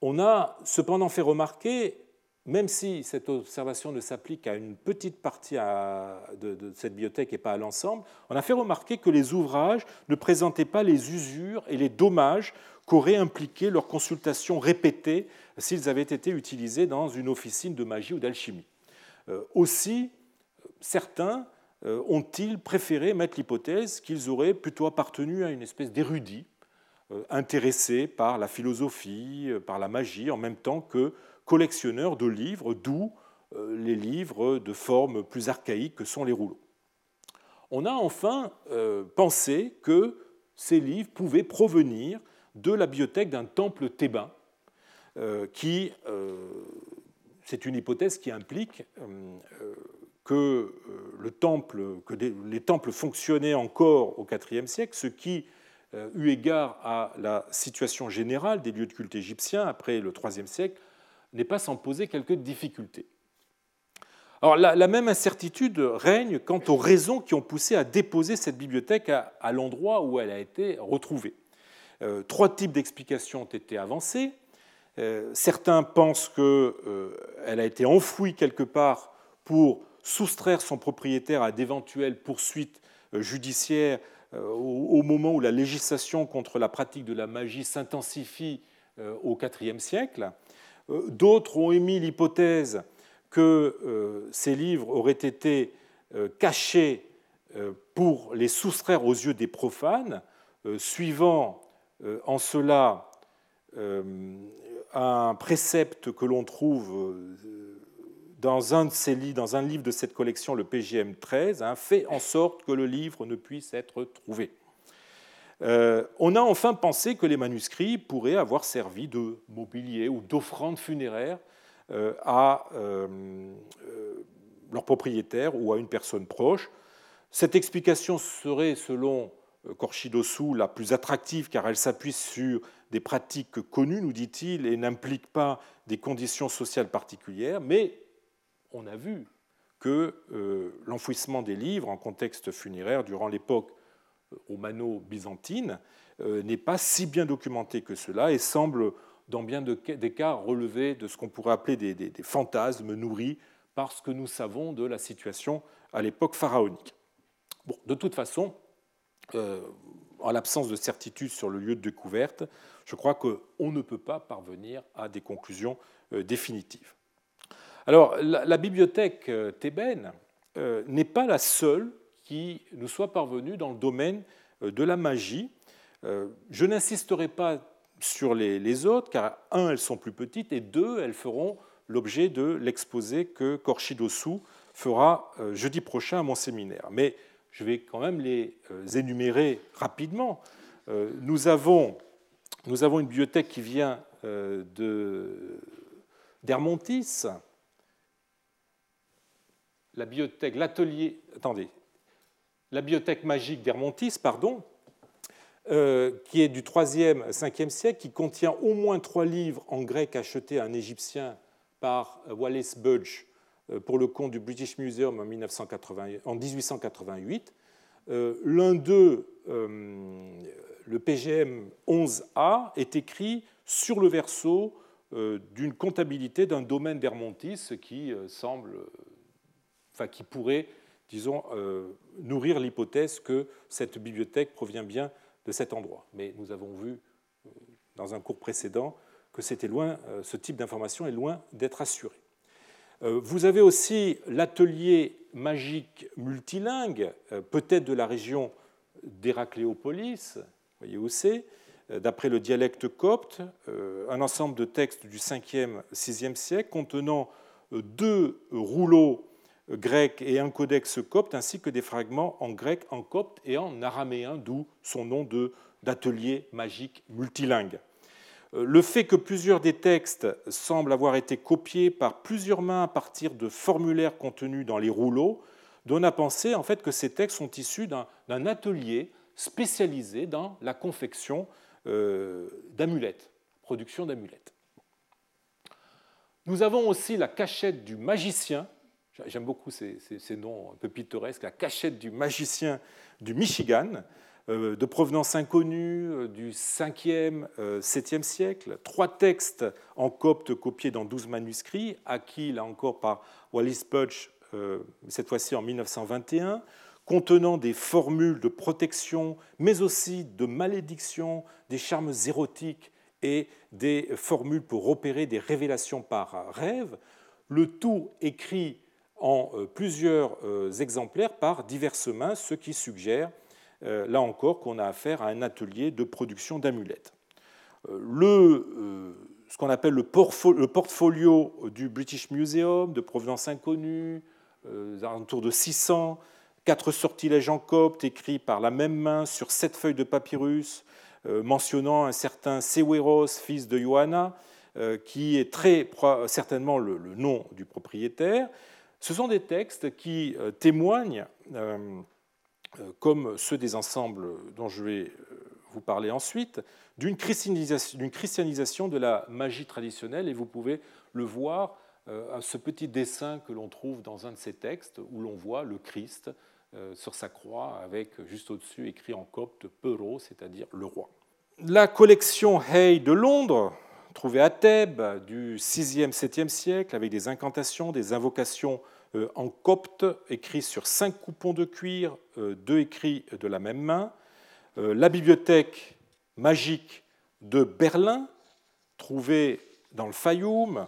On a cependant fait remarquer même si cette observation ne s'applique à une petite partie de, cette bibliothèque et pas à l'ensemble, on a fait remarquer que les ouvrages ne présentaient pas les usures et les dommages qu'auraient impliqué leur consultation répétée s'ils avaient été utilisés dans une officine de magie ou d'alchimie. Euh, aussi, certains euh, ont-ils préféré mettre l'hypothèse qu'ils auraient plutôt appartenu à une espèce d'érudit euh, intéressé par la philosophie, par la magie, en même temps que collectionneurs de livres, d'où les livres de forme plus archaïque que sont les rouleaux. On a enfin pensé que ces livres pouvaient provenir de la bibliothèque d'un temple thébain, euh, qui, c'est une hypothèse qui implique temple, que les temples fonctionnaient encore au IVe siècle, ce qui, eu égard à la situation générale des lieux de culte égyptiens après le IIIe siècle, n'est pas sans poser quelques difficultés. Alors, la, même incertitude règne quant aux raisons qui ont poussé à déposer cette bibliothèque à, l'endroit où elle a été retrouvée. Euh, trois types d'explications ont été avancées. Euh, certains pensent qu'elle euh, a été enfouie quelque part pour soustraire son propriétaire à d'éventuelles poursuites judiciaires au, moment où la législation contre la pratique de la magie s'intensifie au IVe siècle. D'autres ont émis l'hypothèse que ces livres auraient été cachés pour les soustraire aux yeux des profanes, suivant en cela un précepte que l'on trouve dans un, de livres, livre de cette collection, le PGM 13, hein, fait en sorte que le livre ne puisse être trouvé. Euh, on a enfin pensé que les manuscrits pourraient avoir servi de mobilier ou d'offrande funéraire euh, à euh, leur propriétaire ou à une personne proche. Cette explication serait, selon Corchidossou, la plus attractive car elle s'appuie sur des pratiques connues, nous dit-il, et n'implique pas des conditions sociales particulières, mais on a vu que l'enfouissement des livres en contexte funéraire durant l'époque romano-byzantine euh, n'est pas si bien documenté que cela et semble, dans bien des cas, relever de ce qu'on pourrait appeler des, fantasmes nourris par ce que nous savons de la situation à l'époque pharaonique. Bon, de toute façon, euh, en l'absence de certitude sur le lieu de découverte, je crois qu'on ne peut pas parvenir à des conclusions euh, définitives. Alors, la, bibliothèque thébaine n'est pas la seule qui nous soit parvenu dans le domaine euh, de la magie. Je n'insisterai pas sur les, autres, car un, elles sont plus petites, et deux, elles feront l'objet de l'exposé que Korchidosu fera jeudi prochain à mon séminaire. Mais je vais quand même les énumérer rapidement. Nous avons, nous avons une bibliothèque qui vient d'Hermontis, la bibliothèque, l'atelier, attendez, la bibliothèque magique d'Hermontis, pardon, euh, qui est du 3e, 5e siècle, qui contient au moins trois livres en grec achetés à un Égyptien par Wallace Budge. euh, pour le compte du British Museum en, 1888. Euh, l'un d'eux, le PGM 11A, est écrit sur le verso d'une comptabilité d'un domaine d'Hermontis qui semble enfin, qui pourrait, disons, euh, nourrir l'hypothèse que cette bibliothèque provient bien de cet endroit. Mais nous avons vu euh, dans un cours précédent que c'était loin, euh, ce type d'information est loin d'être assuré. Vous avez aussi l'atelier magique multilingue, peut-être de la région d'Héracléopolis, voyez où c'est, d'après le dialecte copte, un ensemble de textes du 5e, 6e siècle contenant deux rouleaux grec et un codex copte, ainsi que des fragments en grec, en copte et en araméen, d'où son nom d'atelier magique multilingue. Euh, le fait que plusieurs des textes semblent avoir été copiés par plusieurs mains à partir de formulaires contenus dans les rouleaux donne à penser en fait que ces textes sont issus d'un atelier spécialisé dans la confection euh, d'amulettes, production d'amulettes. Nous avons aussi la cachette du magicien, J'aime beaucoup ces, noms un peu pittoresques. La cachette du magicien du Michigan, de provenance inconnue euh, du 5e, 7e euh, siècle. Trois textes en copte copiés dans 12 manuscrits, acquis là encore par Wallis Budge, cette fois-ci en 1921, contenant des formules de protection, mais aussi de malédiction, des charmes érotiques et des formules pour opérer des révélations par rêve. Le tout écrit en euh, plusieurs euh, exemplaires par diverses mains, ce qui suggère, euh, là encore, qu'on a affaire à un atelier de production d'amulettes. Le, ce qu'on appelle le portfolio du British Museum, de provenance inconnue, alentours de 600, quatre sortilèges en copte écrits par la même main sur sept feuilles de papyrus, mentionnant un certain Seweros, fils de Johanna, qui est très certainement le nom du propriétaire, ce sont des textes qui euh, témoignent, euh, euh, comme ceux des ensembles dont je vais vous parler ensuite, d'une christianisation de la magie traditionnelle, et vous pouvez le voir à ce petit dessin que l'on trouve dans un de ces textes, où l'on voit le Christ sur sa croix, avec juste au-dessus écrit en copte Pero, c'est-à-dire le roi. La collection Hay de Londres, trouvé à Thèbes du 6e, 7e siècle, avec des incantations, des invocations euh, en copte, écrits sur cinq coupons de cuir, euh, deux écrits de la même main. Euh, la bibliothèque magique de Berlin, trouvée dans le Fayoum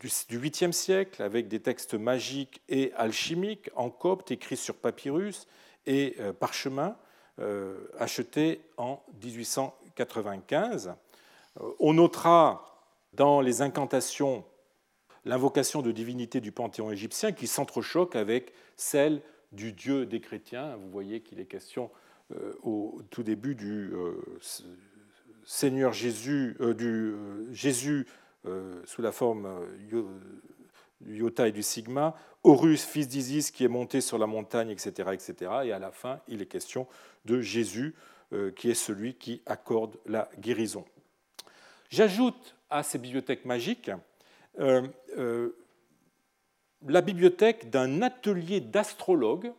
du 8e siècle, avec des textes magiques et alchimiques en copte, écrits sur papyrus et parchemin, achetés en 1895. On notera dans les incantations l'invocation de divinité du panthéon égyptien qui s'entrechoque avec celle du Dieu des chrétiens. Vous voyez qu'il est question euh, au tout début du euh, Seigneur Jésus, euh, du Jésus sous la forme du iota et du sigma, Horus, fils d'Isis, qui est monté sur la montagne, etc., etc. Et à la fin, il est question de Jésus, qui est celui qui accorde la guérison. J'ajoute à ces bibliothèques magiques euh, euh, la bibliothèque d'un atelier d'astrologue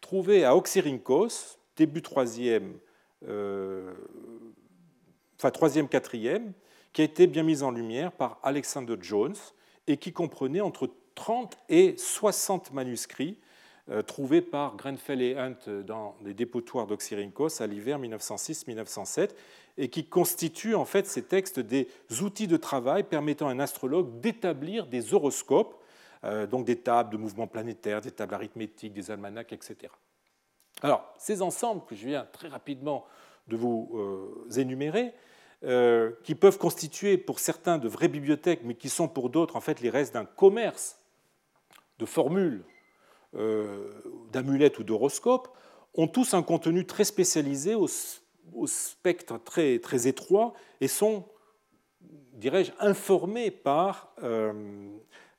trouvé à Oxyrhynchos, début 3e, euh, enfin 3e, 4e, qui a été bien mise en lumière par Alexander Jones et qui comprenait entre 30 et 60 manuscrits trouvés par Grenfell et Hunt dans les dépotoirs d'Oxyrhynchos à l'hiver 1906-1907 et qui constituent en fait ces textes des outils de travail permettant à un astrologue d'établir des horoscopes, euh, donc des tables de mouvements planétaires, des tables arithmétiques, des almanachs, etc. Alors, ces ensembles que je viens très rapidement de vous énumérer, qui peuvent constituer pour certains de vraies bibliothèques, mais qui sont pour d'autres en fait les restes d'un commerce de formules, d'amulettes ou d'horoscopes, ont tous un contenu très spécialisé au, spectre très, très étroit et sont, dirais-je, informés par,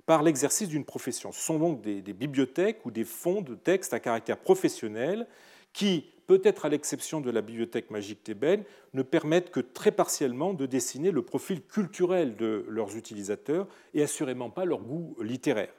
par l'exercice d'une profession. Ce sont donc des, bibliothèques ou des fonds de textes à caractère professionnel qui, peut-être à l'exception de la bibliothèque magique thébaine, ne permettent que très partiellement de dessiner le profil culturel de leurs utilisateurs et assurément pas leur goût littéraire.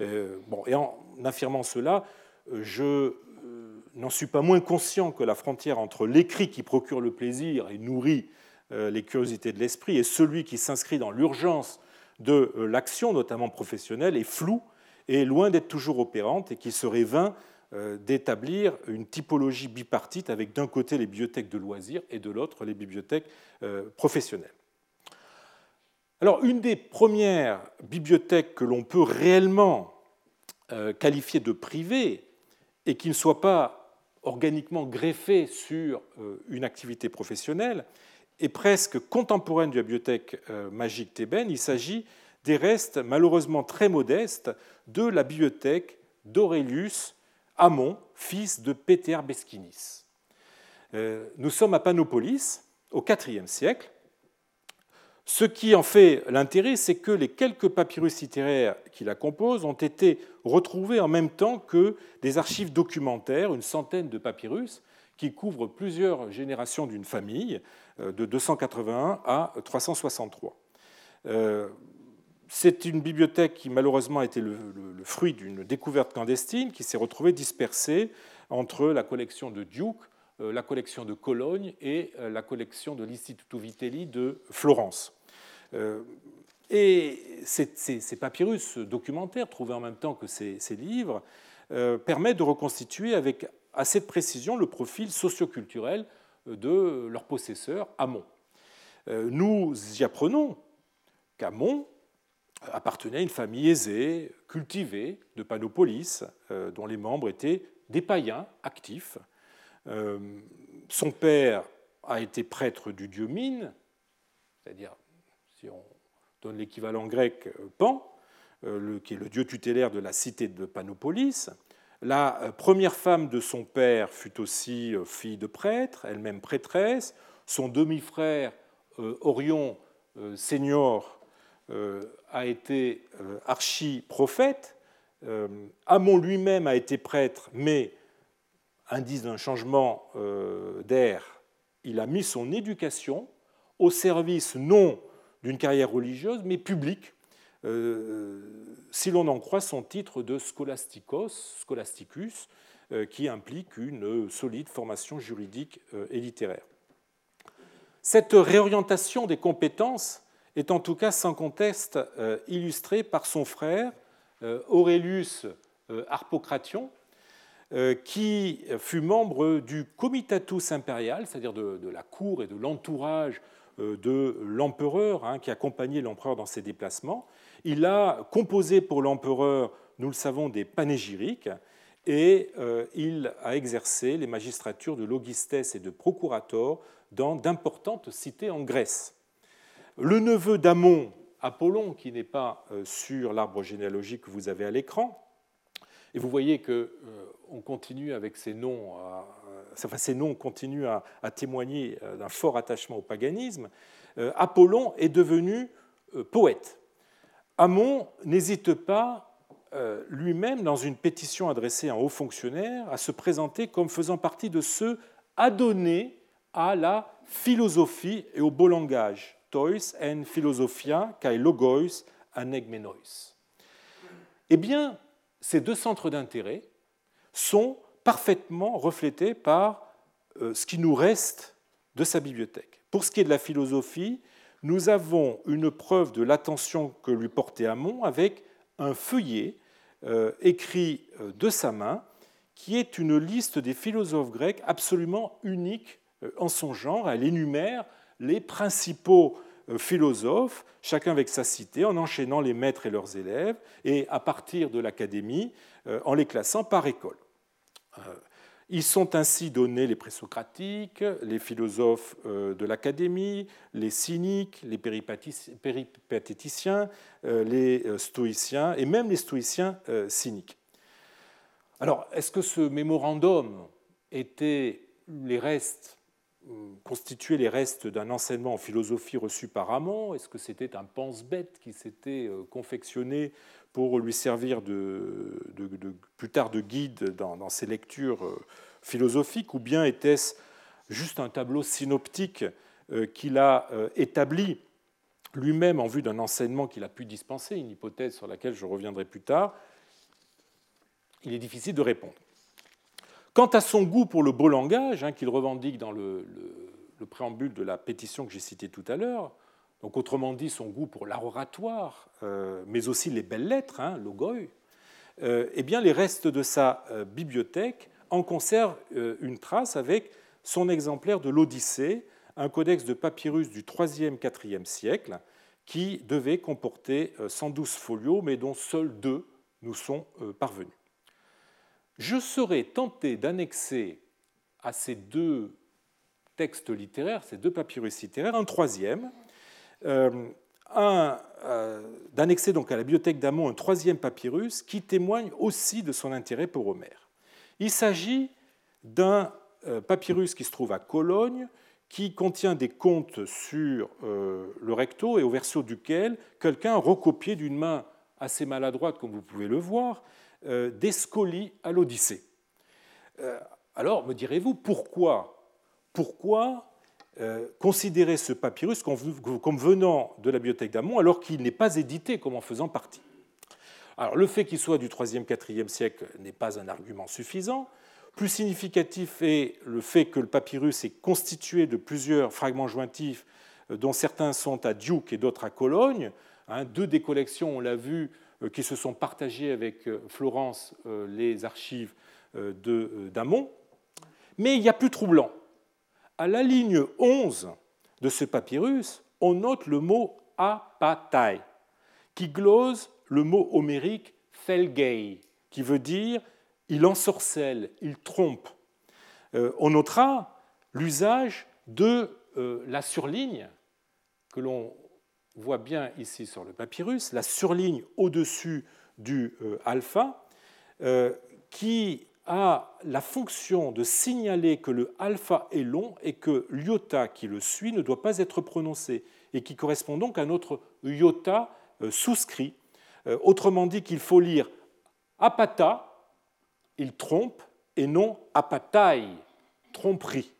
Euh, bon, en affirmant cela, je euh, n'en suis pas moins conscient que la frontière entre l'écrit qui procure le plaisir et nourrit euh, les curiosités de l'esprit et celui qui s'inscrit dans l'urgence de euh, l'action, notamment professionnelle, est floue et loin d'être toujours opérante et qu'il serait vain euh, d'établir une typologie bipartite avec d'un côté les bibliothèques de loisirs et de l'autre les bibliothèques euh, professionnelles. Alors, une des premières bibliothèques que l'on peut réellement qualifier de privée et qui ne soit pas organiquement greffée sur une activité professionnelle, est presque contemporaine de la bibliothèque euh, magique thébaine. Il s'agit des restes malheureusement très modestes de la bibliothèque d'Aurelius Amon, fils de Péter Beskinis. Euh, nous sommes à Panopolis, au IVe siècle. Ce qui en fait l'intérêt, c'est que les quelques papyrus littéraires qui la composent ont été retrouvés en même temps que des archives documentaires, une centaine de papyrus, qui couvrent plusieurs générations d'une famille, euh, de 281 à 363. Euh, c'est une bibliothèque qui malheureusement a été le, fruit d'une découverte clandestine qui s'est retrouvée dispersée entre la collection de Duke, euh, la collection de Cologne et la collection de l'Istituto Vitelli de Florence. Et ces, papyrus documentaires, trouvés en même temps que ces, livres, permettent de reconstituer avec assez de précision le profil socioculturel de leur possesseur, Amon. Euh, nous y apprenons qu'Amon appartenait à une famille aisée, cultivée de Panopolis, euh, dont les membres étaient des païens actifs. Euh, son père a été prêtre du dieu Mine, c'est-à-dire, on donne l'équivalent grec, Pan, qui est le dieu tutélaire de la cité de Panopolis. La euh, première femme de son père fut aussi euh, fille de prêtre, elle-même prêtresse. Son demi-frère euh, Orion Senior a été archi-prophète. Amon lui-même a été prêtre, mais indice d'un changement d'air, il a mis son éducation au service non d'une carrière religieuse, mais publique, euh, si l'on en croit son titre de scholasticos, scholasticus, euh, qui implique une solide formation juridique euh, et littéraire. Cette réorientation des compétences est en tout cas sans conteste illustrée par son frère Aurelius Harpocration, qui fut membre du Comitatus impérial, c'est-à-dire de, la cour et de l'entourage de l'empereur, hein, qui accompagnait l'empereur dans ses déplacements, il a composé pour l'empereur, nous le savons, des panégyriques et euh, il a exercé les magistratures de logistes et de procurator dans d'importantes cités en Grèce. Le neveu d'Amon, Apollon, qui n'est pas euh, sur l'arbre généalogique que vous avez à l'écran, et vous voyez qu'on euh, continue avec ces noms, enfin, ces noms continuent à, témoigner d'un fort attachement au paganisme. Apollon est devenu poète. Hamon n'hésite pas euh, lui-même, dans une pétition adressée à un haut fonctionnaire, à se présenter comme faisant partie de ceux adonnés à la philosophie et au beau langage, tois en philosophia kai logois anegmenois. Eh bien, ces deux centres d'intérêt sont parfaitement reflétés par euh, ce qui nous reste de sa bibliothèque. Pour ce qui est de la philosophie, nous avons une preuve de l'attention que lui portait Amon avec un feuillet euh, écrit euh, de sa main qui est une liste des philosophes grecs absolument unique en son genre. Elle énumère les principaux philosophes, chacun avec sa cité, en enchaînant les maîtres et leurs élèves, et à partir de l'académie, en les classant par école. Ils sont ainsi donnés les présocratiques, les philosophes euh, de l'académie, les cyniques, les péripatéticiens, euh, les euh, stoïciens et même les stoïciens cyniques. Alors, est-ce que ce mémorandum était les restes, constituait les restes d'un enseignement en philosophie reçu par Amon Est-ce que c'était un pense-bête qui s'était confectionné pour lui servir de, plus tard de guide dans, ses lectures euh, philosophiques, ou bien était-ce juste un tableau synoptique euh, qu'il a euh, établi lui-même en vue d'un enseignement qu'il a pu dispenser, une hypothèse sur laquelle je reviendrai plus tard Il est difficile de répondre. Quant à son goût pour le beau langage, hein, qu'il revendique dans le, le, préambule de la pétition que j'ai citée tout à l'heure, donc autrement dit son goût pour l'art oratoire, euh, mais aussi les belles lettres, hein, logoi, euh, eh bien les restes de sa euh, bibliothèque en conservent une trace avec son exemplaire de l'Odyssée, un codex de papyrus du 3e, 4e siècle, qui devait comporter 112 folios, mais dont seuls deux nous sont parvenus. Je serais tenté d'annexer à ces deux textes littéraires, ces deux papyrus littéraires, un troisième, d'annexer donc à la bibliothèque d'Amon un troisième papyrus qui témoigne aussi de son intérêt pour Homère. Il s'agit d'un euh, papyrus qui se trouve à Cologne, qui contient des contes sur le recto et au verso duquel quelqu'un recopié d'une main assez maladroite, comme vous pouvez le voir, des scolies à l'Odyssée. Alors, me direz-vous, pourquoi? Pourquoi euh, considérer ce papyrus comme venant de la bibliothèque d'Amon alors qu'il n'est pas édité comme en faisant partie. Alors, le fait qu'il soit du 3e, 4e siècle n'est pas un argument suffisant. Plus significatif est le fait que le papyrus est constitué de plusieurs fragments jointifs, euh, dont certains sont à Duke et d'autres à Cologne. Hein, deux des collections, on l'a vu, euh, qui se sont partagées avec Florence les archives d'Amon. Mais il y a plus troublant à la ligne 11 de ce papyrus, on note le mot apatai, qui glose le mot homérique felgei, qui veut dire il ensorcelle, il trompe. Euh, on notera l'usage de euh, la surligne que l'on voit bien ici sur le papyrus, la surligne au-dessus du euh, alpha, qui a la fonction de signaler que le alpha est long et que l'iota qui le suit ne doit pas être prononcé, et qui correspond donc à notre iota euh, souscrit. Euh, autrement dit qu'il faut lire apata, il trompe, et non apatai, tromperie.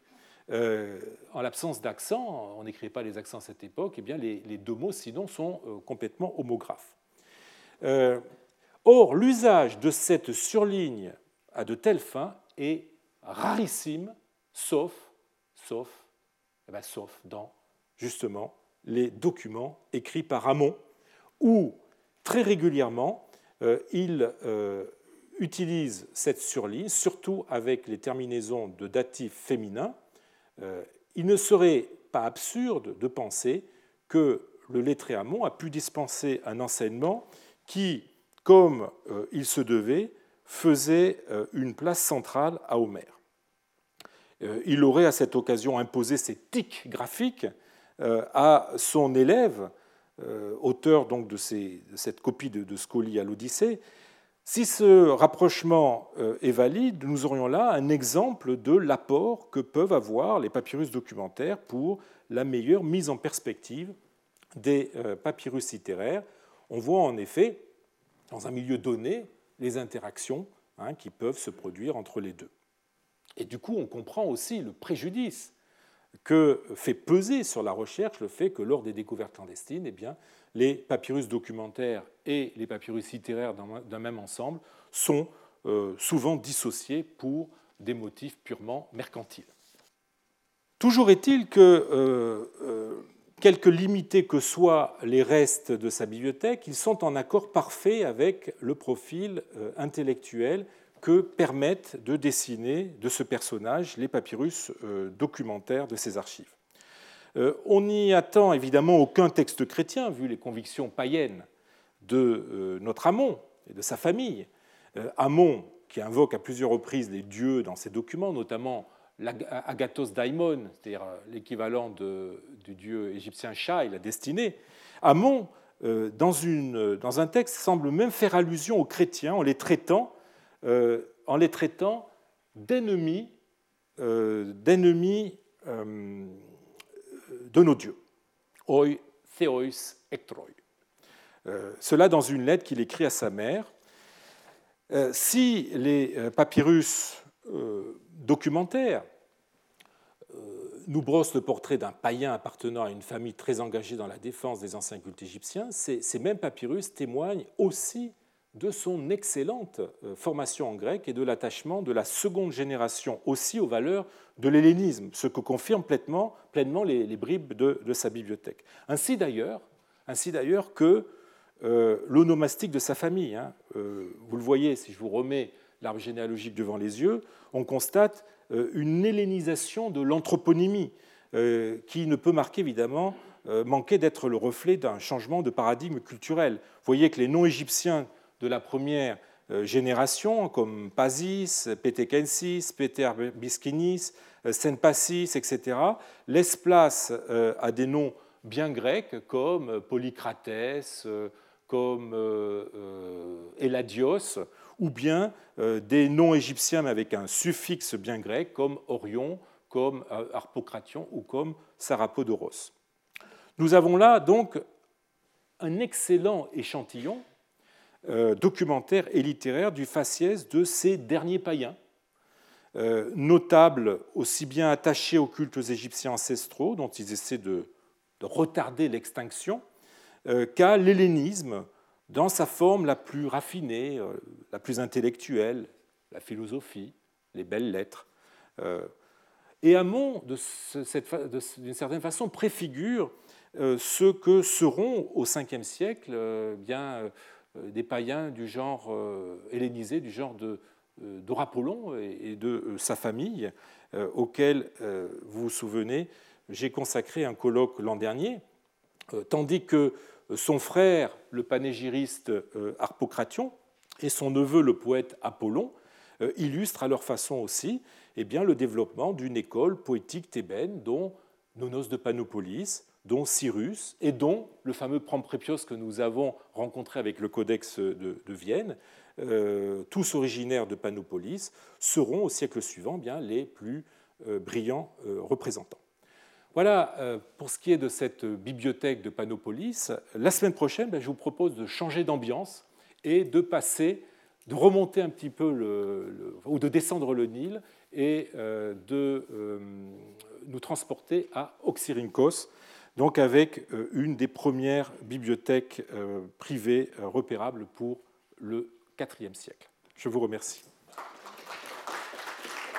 Euh, en l'absence d'accent, on n'écrit pas les accents à cette époque, eh bien les, deux mots sinon sont complètement homographes. or, l'usage de cette surligne à de telles fins est rarissime, sauf, sauf, eh ben, sauf dans justement les documents écrits par Amon, où très régulièrement euh, il euh, utilise cette surligne, surtout avec les terminaisons de datifs féminins. Euh, il ne serait pas absurde de penser que le lettré Amon a pu dispenser un enseignement qui, comme il se devait, faisait euh, une place centrale à Homère. Euh, il aurait à cette occasion imposé ses tics graphiques euh, à son élève, auteur donc de, cette copie de, de Scoli à l'Odyssée. Si ce rapprochement est valide, nous aurions là un exemple de l'apport que peuvent avoir les papyrus documentaires pour la meilleure mise en perspective des papyrus littéraires. On voit en effet, dans un milieu donné, les interactions hein, qui peuvent se produire entre les deux. Et du coup, on comprend aussi le préjudice que fait peser sur la recherche le fait que lors des découvertes clandestines, eh bien, les papyrus documentaires et les papyrus littéraires d'un même ensemble sont euh, souvent dissociés pour des motifs purement mercantiles. Toujours est-il que euh, euh, quelque limités que soient les restes de sa bibliothèque, ils sont en accord parfait avec le profil euh, intellectuel que permettent de dessiner de ce personnage les papyrus euh, documentaires de ses archives. Euh, on n'y attend évidemment aucun texte chrétien, vu les convictions païennes de notre Amon et de sa famille. Amon, qui invoque à plusieurs reprises les dieux dans ses documents, notamment l'Agathos Daimon, c'est-à-dire l'équivalent du dieu égyptien Shai, la destinée, Amon, dans, une, dans, un texte, semble même faire allusion aux chrétiens en les traitant, d'ennemis, de nos dieux. Oi, theois, ectroi. Euh, cela dans une lettre qu'il écrit à sa mère. Euh, si les euh, papyrus documentaires nous brossent le portrait d'un païen appartenant à une famille très engagée dans la défense des anciens cultes égyptiens, ces, mêmes papyrus témoignent aussi de son excellente formation en grec et de l'attachement de la seconde génération aussi aux valeurs de l'hellénisme, ce que confirment pleinement, les, bribes de, sa bibliothèque. Ainsi d'ailleurs, que euh, l'onomastique de sa famille. Hein. Euh, vous le voyez, si je vous remets l'arbre généalogique devant les yeux, on constate euh, une hellénisation de l'anthroponymie, qui ne peut marquer évidemment manquer d'être le reflet d'un changement de paradigme culturel. Vous voyez que les noms égyptiens de la première génération, comme Pasis, Petekensis, Peter Biskinis, Senpassis, etc., laissent place à des noms bien grecs comme Polycratès, comme Eladios, euh, euh, ou bien euh, des noms égyptiens mais avec un suffixe bien grec comme Orion, comme Harpocration ou comme Sarapodoros. Nous avons là donc un excellent échantillon documentaire et littéraire du faciès de ces derniers païens, notables aussi bien attachés aux cultes égyptiens ancestraux, dont ils essaient de retarder l'extinction, euh, qu'à l'hellénisme dans sa forme la plus raffinée, euh, la plus intellectuelle, la philosophie, les belles lettres. Euh, et Amon, d'une certaine façon, préfigure ce que seront au 5 siècle bien, des païens du genre hellénisé, du genre d'Orapollon et de sa famille, auquel, vous vous souvenez, j'ai consacré un colloque l'an dernier, tandis que son frère, le panégyriste euh, Harpocration, et son neveu, le poète Apollon, euh, illustrent à leur façon aussi eh le développement d'une école poétique thébaine dont Nonos de Panopolis, dont Cyrus et dont le fameux Pramprépios que nous avons rencontré avec le Codex de, Vienne, euh, tous originaires de Panopolis, seront au siècle suivant bien, les plus brillants représentants. Voilà euh, pour ce qui est de cette bibliothèque de Panopolis. La semaine prochaine, ben, je vous propose de changer d'ambiance et de passer, de remonter un petit peu ou de descendre le Nil et euh, de euh, nous transporter à Oxyrhynchos, donc avec une des premières bibliothèques privées repérables pour le IVe siècle. Je vous remercie.